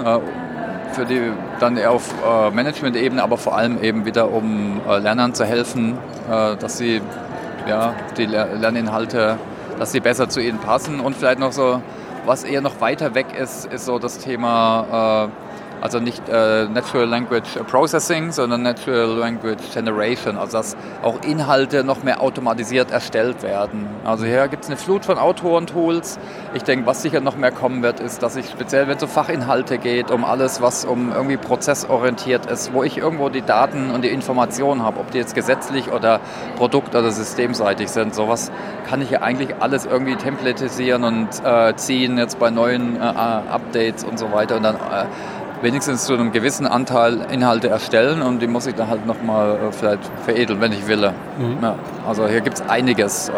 für die dann eher auf Management-Ebene, aber vor allem eben wieder um Lernern zu helfen, dass sie ja, die Lerninhalte, dass sie besser zu ihnen passen. Und vielleicht noch so, was eher noch weiter weg ist, ist so das Thema äh, also nicht äh, Natural Language Processing, sondern Natural Language Generation. Also dass auch Inhalte noch mehr automatisiert erstellt werden. Also hier gibt es eine Flut von Autoren-Tools. Ich denke, was sicher noch mehr kommen wird, ist, dass ich speziell, wenn es um Fachinhalte geht, um alles, was um irgendwie prozessorientiert ist, wo ich irgendwo die Daten und die Informationen habe, ob die jetzt gesetzlich oder produkt- oder systemseitig sind, sowas kann ich ja eigentlich alles irgendwie templatisieren und äh, ziehen jetzt bei neuen äh, Updates und so weiter und dann äh, wenigstens zu einem gewissen Anteil Inhalte erstellen und die muss ich dann halt nochmal äh, vielleicht veredeln, wenn ich will. Mhm. Ja, also hier gibt es einiges, äh,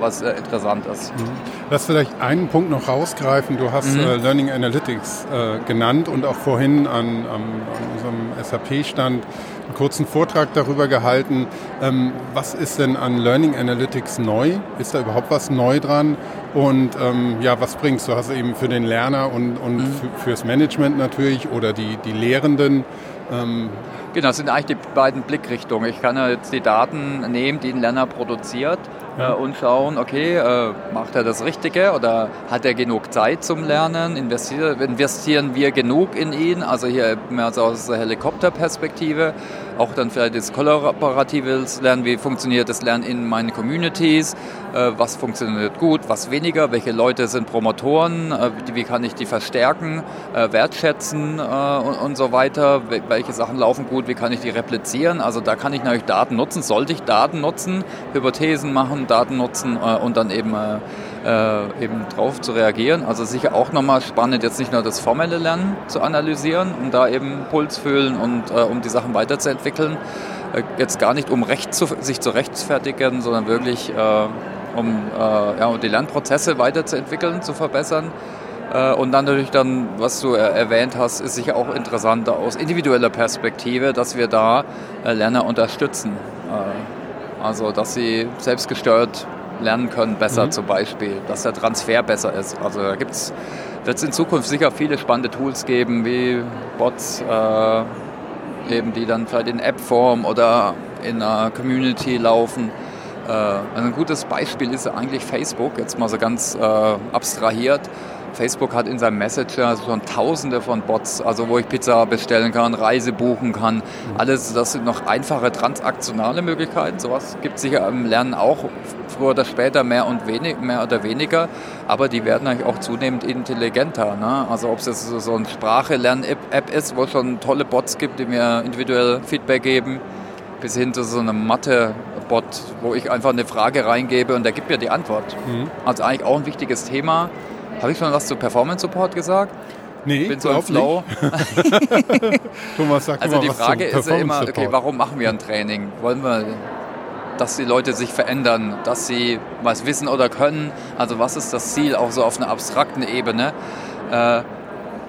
was äh, interessant ist. Mhm. Lass vielleicht einen Punkt noch rausgreifen. Du hast mhm. äh, Learning Analytics äh, genannt und auch vorhin an, an, an unserem SAP-Stand einen kurzen Vortrag darüber gehalten. Ähm, was ist denn an Learning Analytics neu? Ist da überhaupt was neu dran? Und ähm, ja, was bringst du? Hast du eben für den Lerner und, und mhm. fürs Management natürlich oder die, die Lehrenden. Ähm, Genau, das sind eigentlich die beiden Blickrichtungen. Ich kann ja jetzt die Daten nehmen, die ein Lerner produziert ja. äh, und schauen, okay, äh, macht er das Richtige oder hat er genug Zeit zum Lernen? Investieren, investieren wir genug in ihn? Also hier mehr so aus der Helikopterperspektive auch dann vielleicht das kollaboratives Lernen, wie funktioniert das Lernen in meinen Communities, äh, was funktioniert gut, was weniger, welche Leute sind Promotoren, äh, wie kann ich die verstärken, äh, wertschätzen und so weiter, welche Sachen laufen gut, wie kann ich die replizieren. Also da kann ich natürlich Daten nutzen, sollte ich Daten nutzen, Hypothesen machen, Daten nutzen und dann eben äh, eben drauf zu reagieren. Also sicher auch nochmal spannend, jetzt nicht nur das formelle Lernen zu analysieren, um da eben Puls fühlen und äh, um die Sachen weiterzuentwickeln. Äh, jetzt gar nicht, um recht zu, sich zu rechtfertigen, sondern wirklich äh, um äh, ja, die Lernprozesse weiterzuentwickeln, zu verbessern. Äh, und dann natürlich dann, was du erwähnt hast, ist sicher auch interessant aus individueller Perspektive, dass wir da Lerner unterstützen. Also, dass sie selbstgesteuert lernen können, besser mhm. zum Beispiel, dass der Transfer besser ist. Also da wird es in Zukunft sicher viele spannende Tools geben, wie Bots, äh, eben die dann vielleicht in App-Form oder in einer Community laufen. Äh, also ein gutes Beispiel ist eigentlich Facebook, jetzt mal so ganz äh, abstrahiert. Facebook hat in seinem Messenger schon tausende von Bots, also wo ich Pizza bestellen kann, Reise buchen kann. Alles, das sind noch einfache transaktionale Möglichkeiten. Sowas gibt es sicher im Lernen auch früher oder später mehr und wenig, mehr oder weniger, aber die werden eigentlich auch zunehmend intelligenter. Ne? Also ob es jetzt so eine Sprache-Lern-App ist, wo es schon tolle Bots gibt, die mir individuell Feedback geben, bis hin zu so einem Mathe-Bot, wo ich einfach eine Frage reingebe und der gibt mir die Antwort. Mhm. Also eigentlich auch ein wichtiges Thema habe ich schon was zu Performance Support gesagt? Nee, bin so im Flow. Thomas, sag also mal die Frage ist ja immer, okay, warum machen wir ein Training? Wollen wir, dass die Leute sich verändern, dass sie was wissen oder können? Also was ist das Ziel, auch so auf einer abstrakten Ebene? Äh,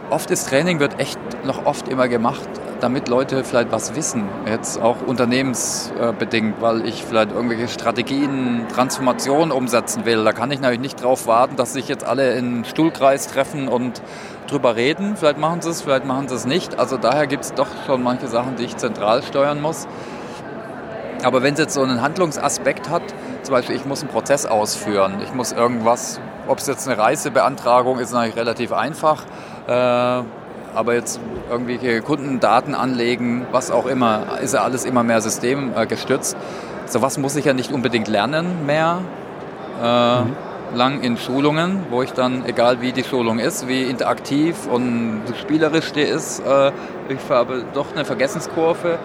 oft ist Training wird echt noch oft immer gemacht damit Leute vielleicht was wissen, jetzt auch unternehmensbedingt, weil ich vielleicht irgendwelche Strategien, Transformationen umsetzen will. Da kann ich natürlich nicht darauf warten, dass sich jetzt alle in Stuhlkreis treffen und drüber reden. Vielleicht machen sie es, vielleicht machen sie es nicht. Also daher gibt es doch schon manche Sachen, die ich zentral steuern muss. Aber wenn es jetzt so einen Handlungsaspekt hat, zum Beispiel ich muss einen Prozess ausführen, ich muss irgendwas, ob es jetzt eine Reisebeantragung ist, natürlich relativ einfach. Äh, aber jetzt irgendwelche Kundendaten anlegen, was auch immer, ist ja alles immer mehr systemgestützt. was muss ich ja nicht unbedingt lernen mehr. Äh, mhm. lang in Schulungen, wo ich dann, egal wie die Schulung ist, wie interaktiv und spielerisch die ist, äh, ich habe doch eine Vergessenskurve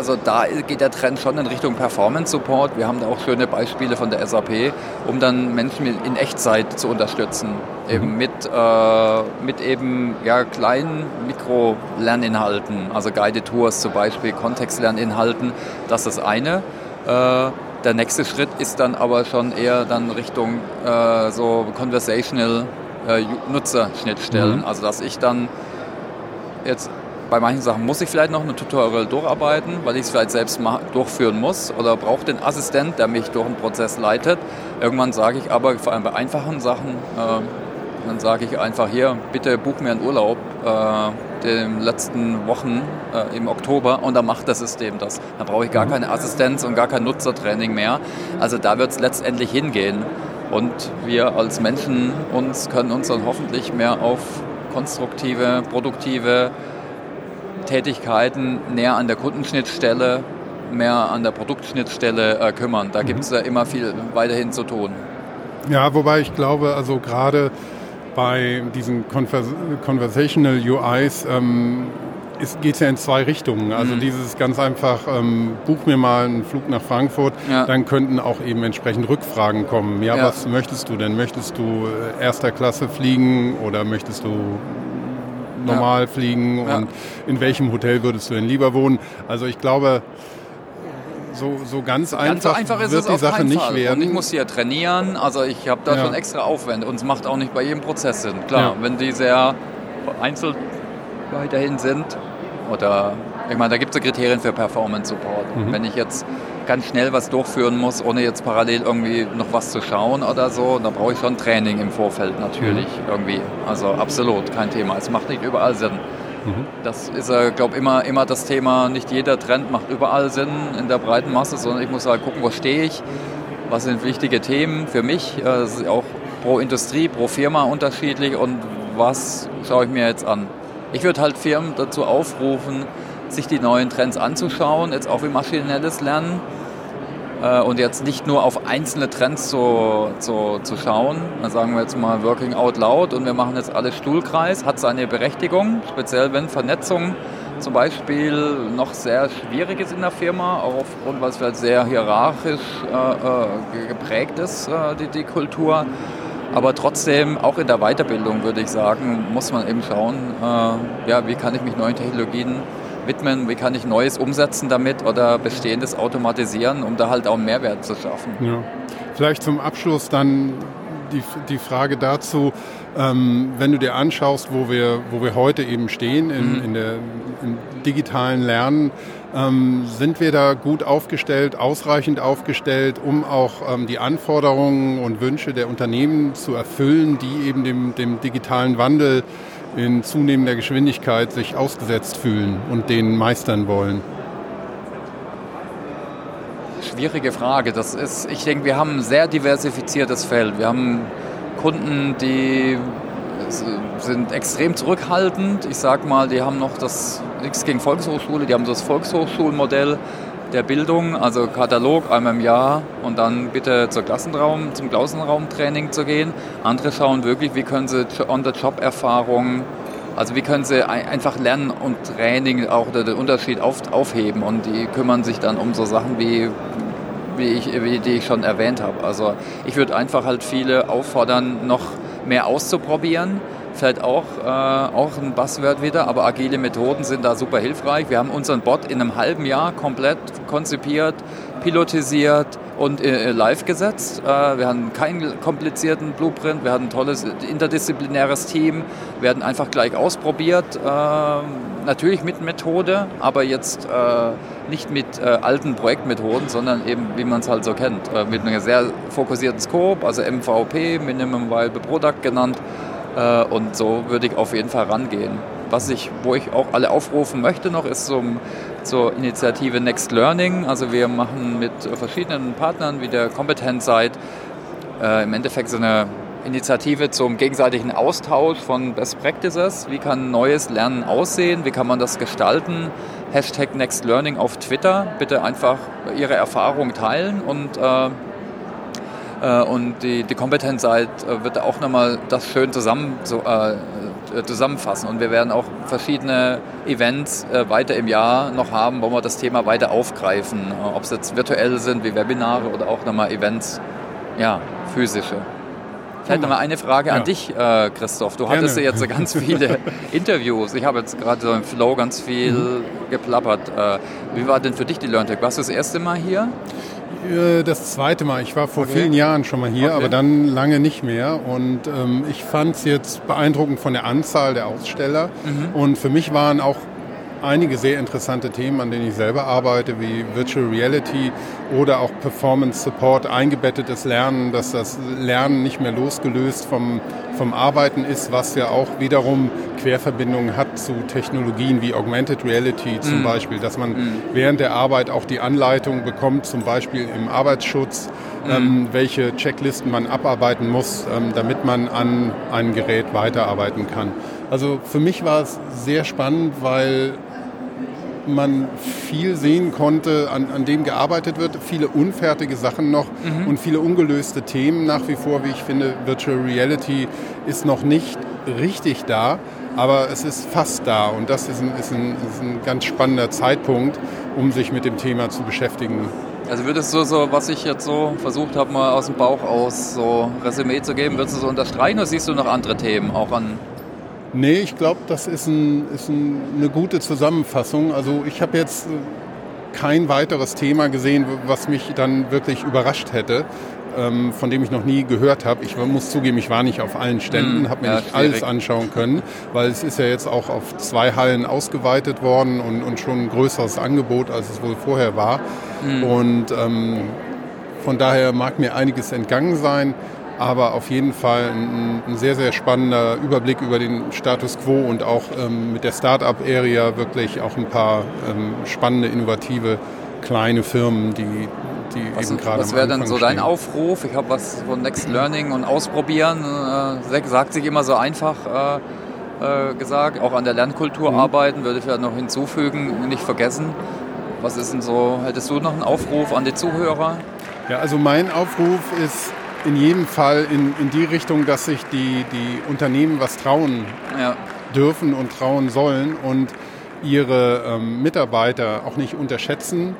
also da geht der Trend schon in Richtung Performance Support. Wir haben da auch schöne Beispiele von der SAP, um dann Menschen in Echtzeit zu unterstützen. Mhm. Eben mit, äh, mit eben ja, kleinen Mikro-Lerninhalten, also Guided Tours zum Beispiel, Kontextlerninhalten. Das ist das eine. Äh, der nächste Schritt ist dann aber schon eher dann Richtung äh, so Conversational äh, Nutzerschnittstellen. Mhm. Also dass ich dann jetzt bei manchen Sachen muss ich vielleicht noch ein Tutorial durcharbeiten, weil ich es vielleicht selbst durchführen muss oder brauche den Assistent, der mich durch den Prozess leitet. Irgendwann sage ich aber, vor allem bei einfachen Sachen, äh, dann sage ich einfach hier, bitte buch mir einen Urlaub äh, den letzten Wochen äh, im Oktober und dann macht das System das. Dann brauche ich gar mhm. keine Assistenz und gar kein Nutzertraining mehr. Also da wird es letztendlich hingehen. Und wir als Menschen uns können uns dann hoffentlich mehr auf konstruktive, produktive Tätigkeiten näher an der Kundenschnittstelle, mehr an der Produktschnittstelle äh, kümmern. Da mhm. gibt es ja immer viel weiterhin zu tun. Ja, wobei ich glaube, also gerade bei diesen Convers Conversational UIs ähm, geht es ja in zwei Richtungen. Also mhm. dieses ganz einfach, ähm, buch mir mal einen Flug nach Frankfurt, ja. dann könnten auch eben entsprechend Rückfragen kommen. Ja, ja, was möchtest du denn? Möchtest du äh, erster Klasse fliegen oder möchtest du normal ja. fliegen und in welchem Hotel würdest du denn lieber wohnen? Also ich glaube, so, so ganz, ganz einfach, einfach wird die Sache nicht Fall. werden. Und ich muss hier trainieren, also ich habe da schon extra Aufwände und es macht auch nicht bei jedem Prozess Sinn. Klar, wenn die sehr einzeln weiterhin sind oder ich meine, da gibt es Kriterien für Performance Support. Mhm. Wenn ich jetzt ganz schnell was durchführen muss, ohne jetzt parallel irgendwie noch was zu schauen oder so, dann brauche ich schon Training im Vorfeld natürlich mhm. irgendwie. Also absolut, kein Thema. Es macht nicht überall Sinn. Mhm. Das ist, äh, glaube ich, immer, immer das Thema. Nicht jeder Trend macht überall Sinn in der breiten Masse, sondern ich muss halt gucken, wo stehe ich, was sind wichtige Themen für mich. Äh, das ist auch pro Industrie, pro Firma unterschiedlich und was schaue ich mir jetzt an. Ich würde halt Firmen dazu aufrufen, sich die neuen Trends anzuschauen, jetzt auch wie maschinelles Lernen äh, und jetzt nicht nur auf einzelne Trends zu, zu, zu schauen. Dann sagen wir jetzt mal Working Out Loud und wir machen jetzt alles Stuhlkreis, hat seine Berechtigung, speziell wenn Vernetzung zum Beispiel noch sehr schwierig ist in der Firma, auch aufgrund, weil es vielleicht sehr hierarchisch äh, äh geprägt ist, äh, die, die Kultur. Aber trotzdem, auch in der Weiterbildung würde ich sagen, muss man eben schauen, äh, ja, wie kann ich mich neuen Technologien widmen, wie kann ich Neues umsetzen damit oder Bestehendes automatisieren, um da halt auch einen Mehrwert zu schaffen. Ja. Vielleicht zum Abschluss dann die, die Frage dazu, ähm, wenn du dir anschaust, wo wir, wo wir heute eben stehen in, mhm. in der im digitalen Lernen, ähm, sind wir da gut aufgestellt, ausreichend aufgestellt, um auch ähm, die Anforderungen und Wünsche der Unternehmen zu erfüllen, die eben dem, dem digitalen Wandel in zunehmender Geschwindigkeit sich ausgesetzt fühlen und den meistern wollen? Schwierige Frage. Das ist, ich denke, wir haben ein sehr diversifiziertes Feld. Wir haben Kunden, die sind extrem zurückhaltend. Ich sage mal, die haben noch das, nichts gegen Volkshochschule, die haben das Volkshochschulmodell der Bildung, also Katalog einmal im Jahr und dann bitte zur Klassenraum, zum Klassenraumtraining zu gehen. Andere schauen wirklich, wie können sie On-the-Job-Erfahrungen, also wie können sie einfach Lernen und Training auch den Unterschied auf, aufheben und die kümmern sich dann um so Sachen wie wie ich, wie die ich schon erwähnt habe. Also ich würde einfach halt viele auffordern, noch mehr auszuprobieren fällt auch, äh, auch ein Buzzword wieder, aber agile Methoden sind da super hilfreich. Wir haben unseren Bot in einem halben Jahr komplett konzipiert, pilotisiert und äh, live gesetzt. Äh, wir hatten keinen komplizierten Blueprint, wir hatten ein tolles interdisziplinäres Team, wir hatten einfach gleich ausprobiert, äh, natürlich mit Methode, aber jetzt äh, nicht mit äh, alten Projektmethoden, sondern eben wie man es halt so kennt, mit einem sehr fokussierten Scope, also MVP, Minimum Viable Product genannt äh, und so würde ich auf jeden Fall rangehen. Was ich, wo ich auch alle aufrufen möchte noch, ist so zur Initiative Next Learning. Also wir machen mit verschiedenen Partnern wie der Kompetenzsite äh, im Endeffekt so eine Initiative zum gegenseitigen Austausch von Best Practices. Wie kann neues Lernen aussehen? Wie kann man das gestalten? Hashtag Next Learning auf Twitter. Bitte einfach Ihre Erfahrung teilen und äh, und die, die Kompetenzseit äh, wird auch nochmal das schön zusammen, so, äh, zusammenfassen. Und wir werden auch verschiedene Events äh, weiter im Jahr noch haben, wo wir das Thema weiter aufgreifen. Äh, ob es jetzt virtuell sind, wie Webinare oder auch nochmal Events, ja, physische. Vielleicht nochmal eine Frage ja. an dich, äh, Christoph. Du Gerne. hattest ja jetzt ganz viele Interviews. Ich habe jetzt gerade so im Flow ganz viel mhm. geplappert. Äh, wie war denn für dich die LearnTech? Warst du das erste Mal hier? Äh, das zweite Mal. Ich war vor okay. vielen Jahren schon mal hier, okay. aber dann lange nicht mehr. Und ähm, ich fand es jetzt beeindruckend von der Anzahl der Aussteller. Mhm. Und für mich waren auch einige sehr interessante Themen, an denen ich selber arbeite, wie Virtual Reality oder auch Performance Support, eingebettetes Lernen, dass das Lernen nicht mehr losgelöst vom, vom Arbeiten ist, was ja auch wiederum Querverbindungen hat zu Technologien wie Augmented Reality zum mm. Beispiel, dass man mm. während der Arbeit auch die Anleitung bekommt, zum Beispiel im Arbeitsschutz, mm. ähm, welche Checklisten man abarbeiten muss, ähm, damit man an einem Gerät weiterarbeiten kann. Also für mich war es sehr spannend, weil man viel sehen konnte, an, an dem gearbeitet wird, viele unfertige Sachen noch mhm. und viele ungelöste Themen nach wie vor, wie ich finde. Virtual Reality ist noch nicht richtig da, aber es ist fast da und das ist ein, ist ein, ist ein ganz spannender Zeitpunkt, um sich mit dem Thema zu beschäftigen. Also würdest du so, was ich jetzt so versucht habe, mal aus dem Bauch aus so Resümee zu geben, würdest du so unterstreichen oder siehst du noch andere Themen auch an Nee, ich glaube, das ist, ein, ist ein, eine gute Zusammenfassung. Also ich habe jetzt äh, kein weiteres Thema gesehen, was mich dann wirklich überrascht hätte, ähm, von dem ich noch nie gehört habe. Ich muss zugeben, ich war nicht auf allen Ständen, hm, habe mir ja, nicht schwierig. alles anschauen können, weil es ist ja jetzt auch auf zwei Hallen ausgeweitet worden und, und schon ein größeres Angebot, als es wohl vorher war. Mhm. Und ähm, von daher mag mir einiges entgangen sein. Aber auf jeden Fall ein, ein sehr, sehr spannender Überblick über den Status quo und auch ähm, mit der Start-up-Area wirklich auch ein paar ähm, spannende, innovative kleine Firmen, die, die was, eben gerade Was wäre dann so dein Aufruf? Ich habe was von Next Learning und Ausprobieren. Äh, sagt sich immer so einfach. Äh, äh, gesagt, auch an der Lernkultur mhm. arbeiten, würde ich ja noch hinzufügen, nicht vergessen. Was ist denn so, hättest du noch einen Aufruf an die Zuhörer? Ja, also mein Aufruf ist in jedem Fall in, in die Richtung, dass sich die, die Unternehmen was trauen ja. dürfen und trauen sollen und ihre ähm, Mitarbeiter auch nicht unterschätzen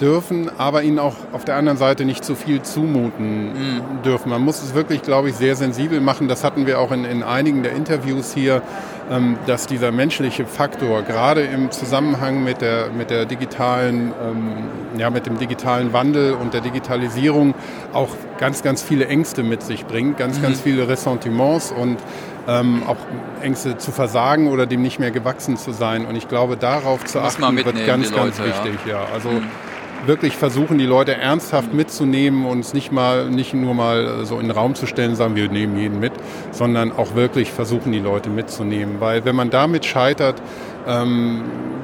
dürfen, aber ihnen auch auf der anderen Seite nicht zu viel zumuten mhm. dürfen. Man muss es wirklich, glaube ich, sehr sensibel machen. Das hatten wir auch in, in einigen der Interviews hier, ähm, dass dieser menschliche Faktor gerade im Zusammenhang mit der, mit der digitalen, ähm, ja, mit dem digitalen Wandel und der Digitalisierung auch ganz, ganz viele Ängste mit sich bringt, ganz, mhm. ganz viele Ressentiments und ähm, auch Ängste zu versagen oder dem nicht mehr gewachsen zu sein. Und ich glaube, darauf zu achten wird ganz, ganz wichtig. Ja. ja. Also mhm wirklich versuchen, die Leute ernsthaft mitzunehmen und es nicht mal, nicht nur mal so in den Raum zu stellen, sagen wir nehmen jeden mit, sondern auch wirklich versuchen, die Leute mitzunehmen. Weil wenn man damit scheitert, ähm,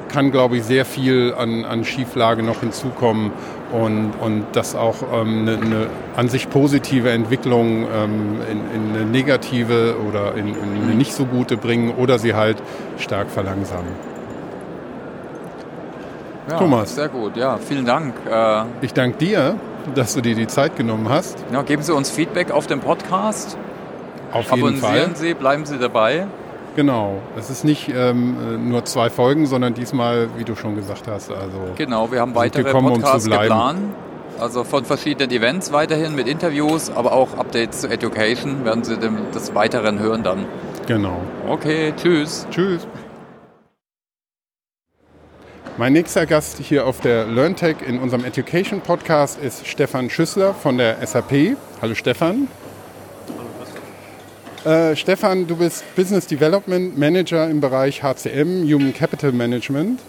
kann, glaube ich, sehr viel an, an Schieflage noch hinzukommen und, und das auch ähm, eine, an sich positive Entwicklung ähm, in, in, eine negative oder in, in eine nicht so gute bringen oder sie halt stark verlangsamen. Ja, Thomas. Sehr gut, ja, vielen Dank. Äh, ich danke dir, dass du dir die Zeit genommen hast. Ja, geben Sie uns Feedback auf dem Podcast. Auf jeden Abonnieren Fall. Sie, bleiben Sie dabei. Genau, es ist nicht ähm, nur zwei Folgen, sondern diesmal, wie du schon gesagt hast, also genau, wir haben weitere gekommen, Podcasts um geplant, also von verschiedenen Events weiterhin mit Interviews, aber auch Updates zu Education werden Sie dem, des Weiteren hören dann. Genau. Okay, tschüss. Tschüss. Mein nächster Gast hier auf der LearnTech in unserem Education Podcast ist Stefan Schüssler von der SAP. Hallo Stefan. Hallo äh, Stefan, du bist Business Development Manager im Bereich HCM, Human Capital Management.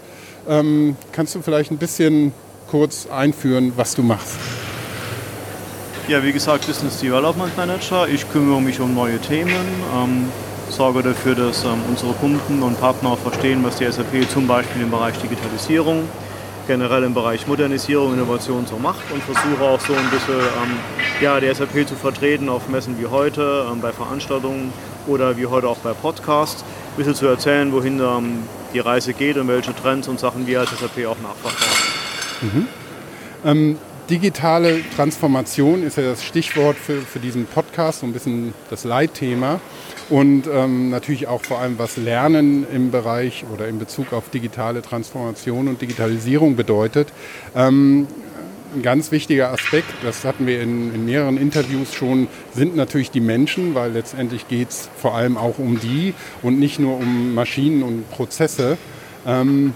Ähm, kannst du vielleicht ein bisschen kurz einführen, was du machst? Ja, wie gesagt, Business Development Manager. Ich kümmere mich um neue Themen. Ähm, sorge dafür, dass ähm, unsere Kunden und Partner verstehen, was die SAP zum Beispiel im Bereich Digitalisierung, generell im Bereich Modernisierung, Innovation so macht und versuche auch so ein bisschen ähm, ja, die SAP zu vertreten auf Messen wie heute, ähm, bei Veranstaltungen oder wie heute auch bei Podcasts, ein bisschen zu erzählen, wohin ähm, die Reise geht und welche Trends und Sachen wir als SAP auch nachverfolgen. Mhm. Ähm, digitale Transformation ist ja das Stichwort für, für diesen Podcast, so ein bisschen das Leitthema und ähm, natürlich auch vor allem was Lernen im Bereich oder in Bezug auf digitale Transformation und Digitalisierung bedeutet. Ähm, ein ganz wichtiger Aspekt, das hatten wir in, in, mehreren Interviews schon, sind natürlich die Menschen, weil letztendlich geht es vor allem auch um die und nicht nur um Maschinen und Prozesse. Ähm,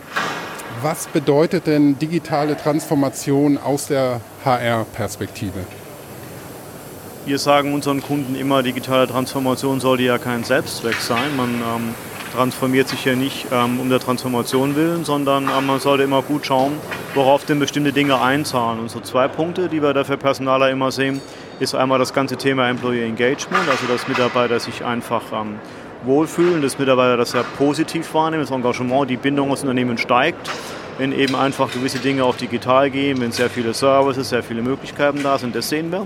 was bedeutet denn digitale Transformation aus der HR-Perspektive? Wir sagen unseren Kunden immer, digitale Transformation sollte ja kein Selbstzweck sein. Man ähm, transformiert sich ja nicht ähm, um der Transformation willen, sondern ähm, man sollte immer gut schauen, worauf denn bestimmte Dinge einzahlen. Und so zwei Punkte, die wir dafür Personaler immer sehen, ist einmal das ganze Thema Employee Engagement, also dass Mitarbeiter sich einfach ähm, wohlfühlen, dass Mitarbeiter das sehr positiv wahrnehmen, das Engagement, die Bindung aus Unternehmen steigt wenn eben einfach gewisse Dinge auch digital gehen, wenn sehr viele Services, sehr viele Möglichkeiten da sind, das sehen wir.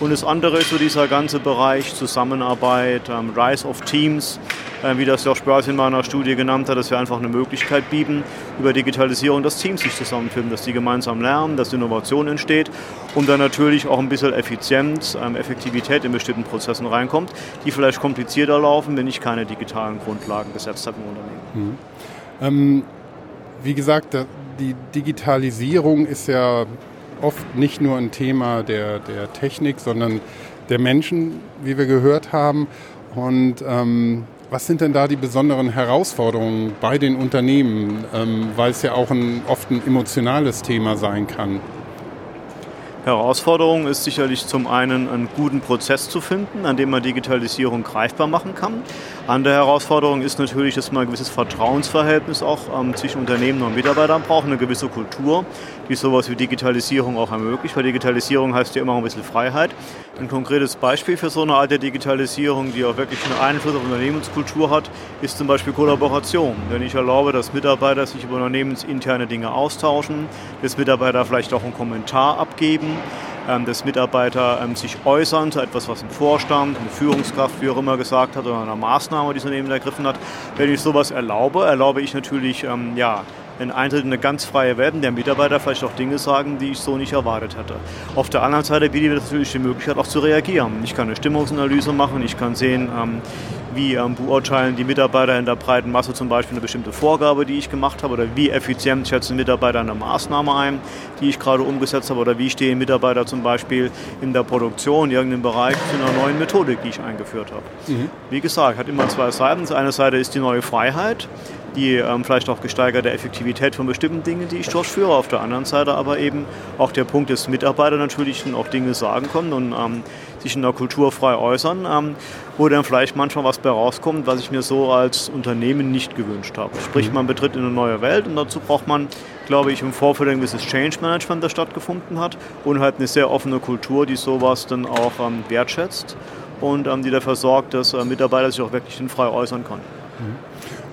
Und das andere ist so dieser ganze Bereich Zusammenarbeit, ähm, Rise of Teams, äh, wie das Josh Börse in meiner Studie genannt hat, dass wir einfach eine Möglichkeit bieten, über Digitalisierung, dass Teams sich zusammenfinden, dass die gemeinsam lernen, dass Innovation entsteht und dann natürlich auch ein bisschen Effizienz, ähm, Effektivität in bestimmten Prozessen reinkommt, die vielleicht komplizierter laufen, wenn ich keine digitalen Grundlagen gesetzt habe im Unternehmen. Mhm. Ähm, wie gesagt, die Digitalisierung ist ja oft nicht nur ein Thema der, der Technik, sondern der Menschen, wie wir gehört haben. Und ähm, was sind denn da die besonderen Herausforderungen bei den Unternehmen, ähm, weil es ja auch ein, oft ein emotionales Thema sein kann? Herausforderung ist sicherlich zum einen einen guten Prozess zu finden, an dem man Digitalisierung greifbar machen kann. Andere Herausforderung ist natürlich, dass man ein gewisses Vertrauensverhältnis auch ähm, zwischen Unternehmen und Mitarbeitern braucht, eine gewisse Kultur, die sowas wie Digitalisierung auch ermöglicht, weil Digitalisierung heißt ja immer ein bisschen Freiheit. Ein konkretes Beispiel für so eine Art der Digitalisierung, die auch wirklich einen Einfluss auf Unternehmenskultur hat, ist zum Beispiel Kollaboration. Wenn ich erlaube, dass Mitarbeiter sich über unternehmensinterne Dinge austauschen, dass Mitarbeiter vielleicht auch einen Kommentar abgeben, ähm, dass Mitarbeiter ähm, sich äußern zu etwas, was ein Vorstand, eine Führungskraft, wie auch immer gesagt hat, oder einer Maßnahme, die das Unternehmen ergriffen hat. Wenn ich sowas erlaube, erlaube ich natürlich ähm, ja, in eine ganz freie Welt, in der Mitarbeiter vielleicht auch Dinge sagen, die ich so nicht erwartet hätte. Auf der anderen Seite bietet mir natürlich die Möglichkeit auch zu reagieren. Ich kann eine Stimmungsanalyse machen, ich kann sehen, ähm, wie ähm, beurteilen die Mitarbeiter in der breiten Masse zum Beispiel eine bestimmte Vorgabe, die ich gemacht habe, oder wie effizient schätzen Mitarbeiter eine Maßnahme ein, die ich gerade umgesetzt habe, oder wie stehen Mitarbeiter zum Beispiel in der Produktion, in irgendeinem Bereich zu einer neuen Methodik, die ich eingeführt habe. Mhm. Wie gesagt, hat immer zwei Seiten. Eine Seite ist die neue Freiheit, die ähm, vielleicht auch gesteigerte Effektivität von bestimmten Dingen, die ich durchführe. Auf der anderen Seite aber eben auch der Punkt, dass Mitarbeiter natürlich auch Dinge sagen können und ähm, sich in der Kultur frei äußern, ähm, wo dann vielleicht manchmal was bei rauskommt, was ich mir so als Unternehmen nicht gewünscht habe. Sprich, mhm. man betritt in eine neue Welt und dazu braucht man, glaube ich, im Vorfeld ein gewisses Change Management, das stattgefunden hat und halt eine sehr offene Kultur, die sowas dann auch ähm, wertschätzt und ähm, die dafür sorgt, dass äh, Mitarbeiter sich auch wirklich frei äußern können. Mhm.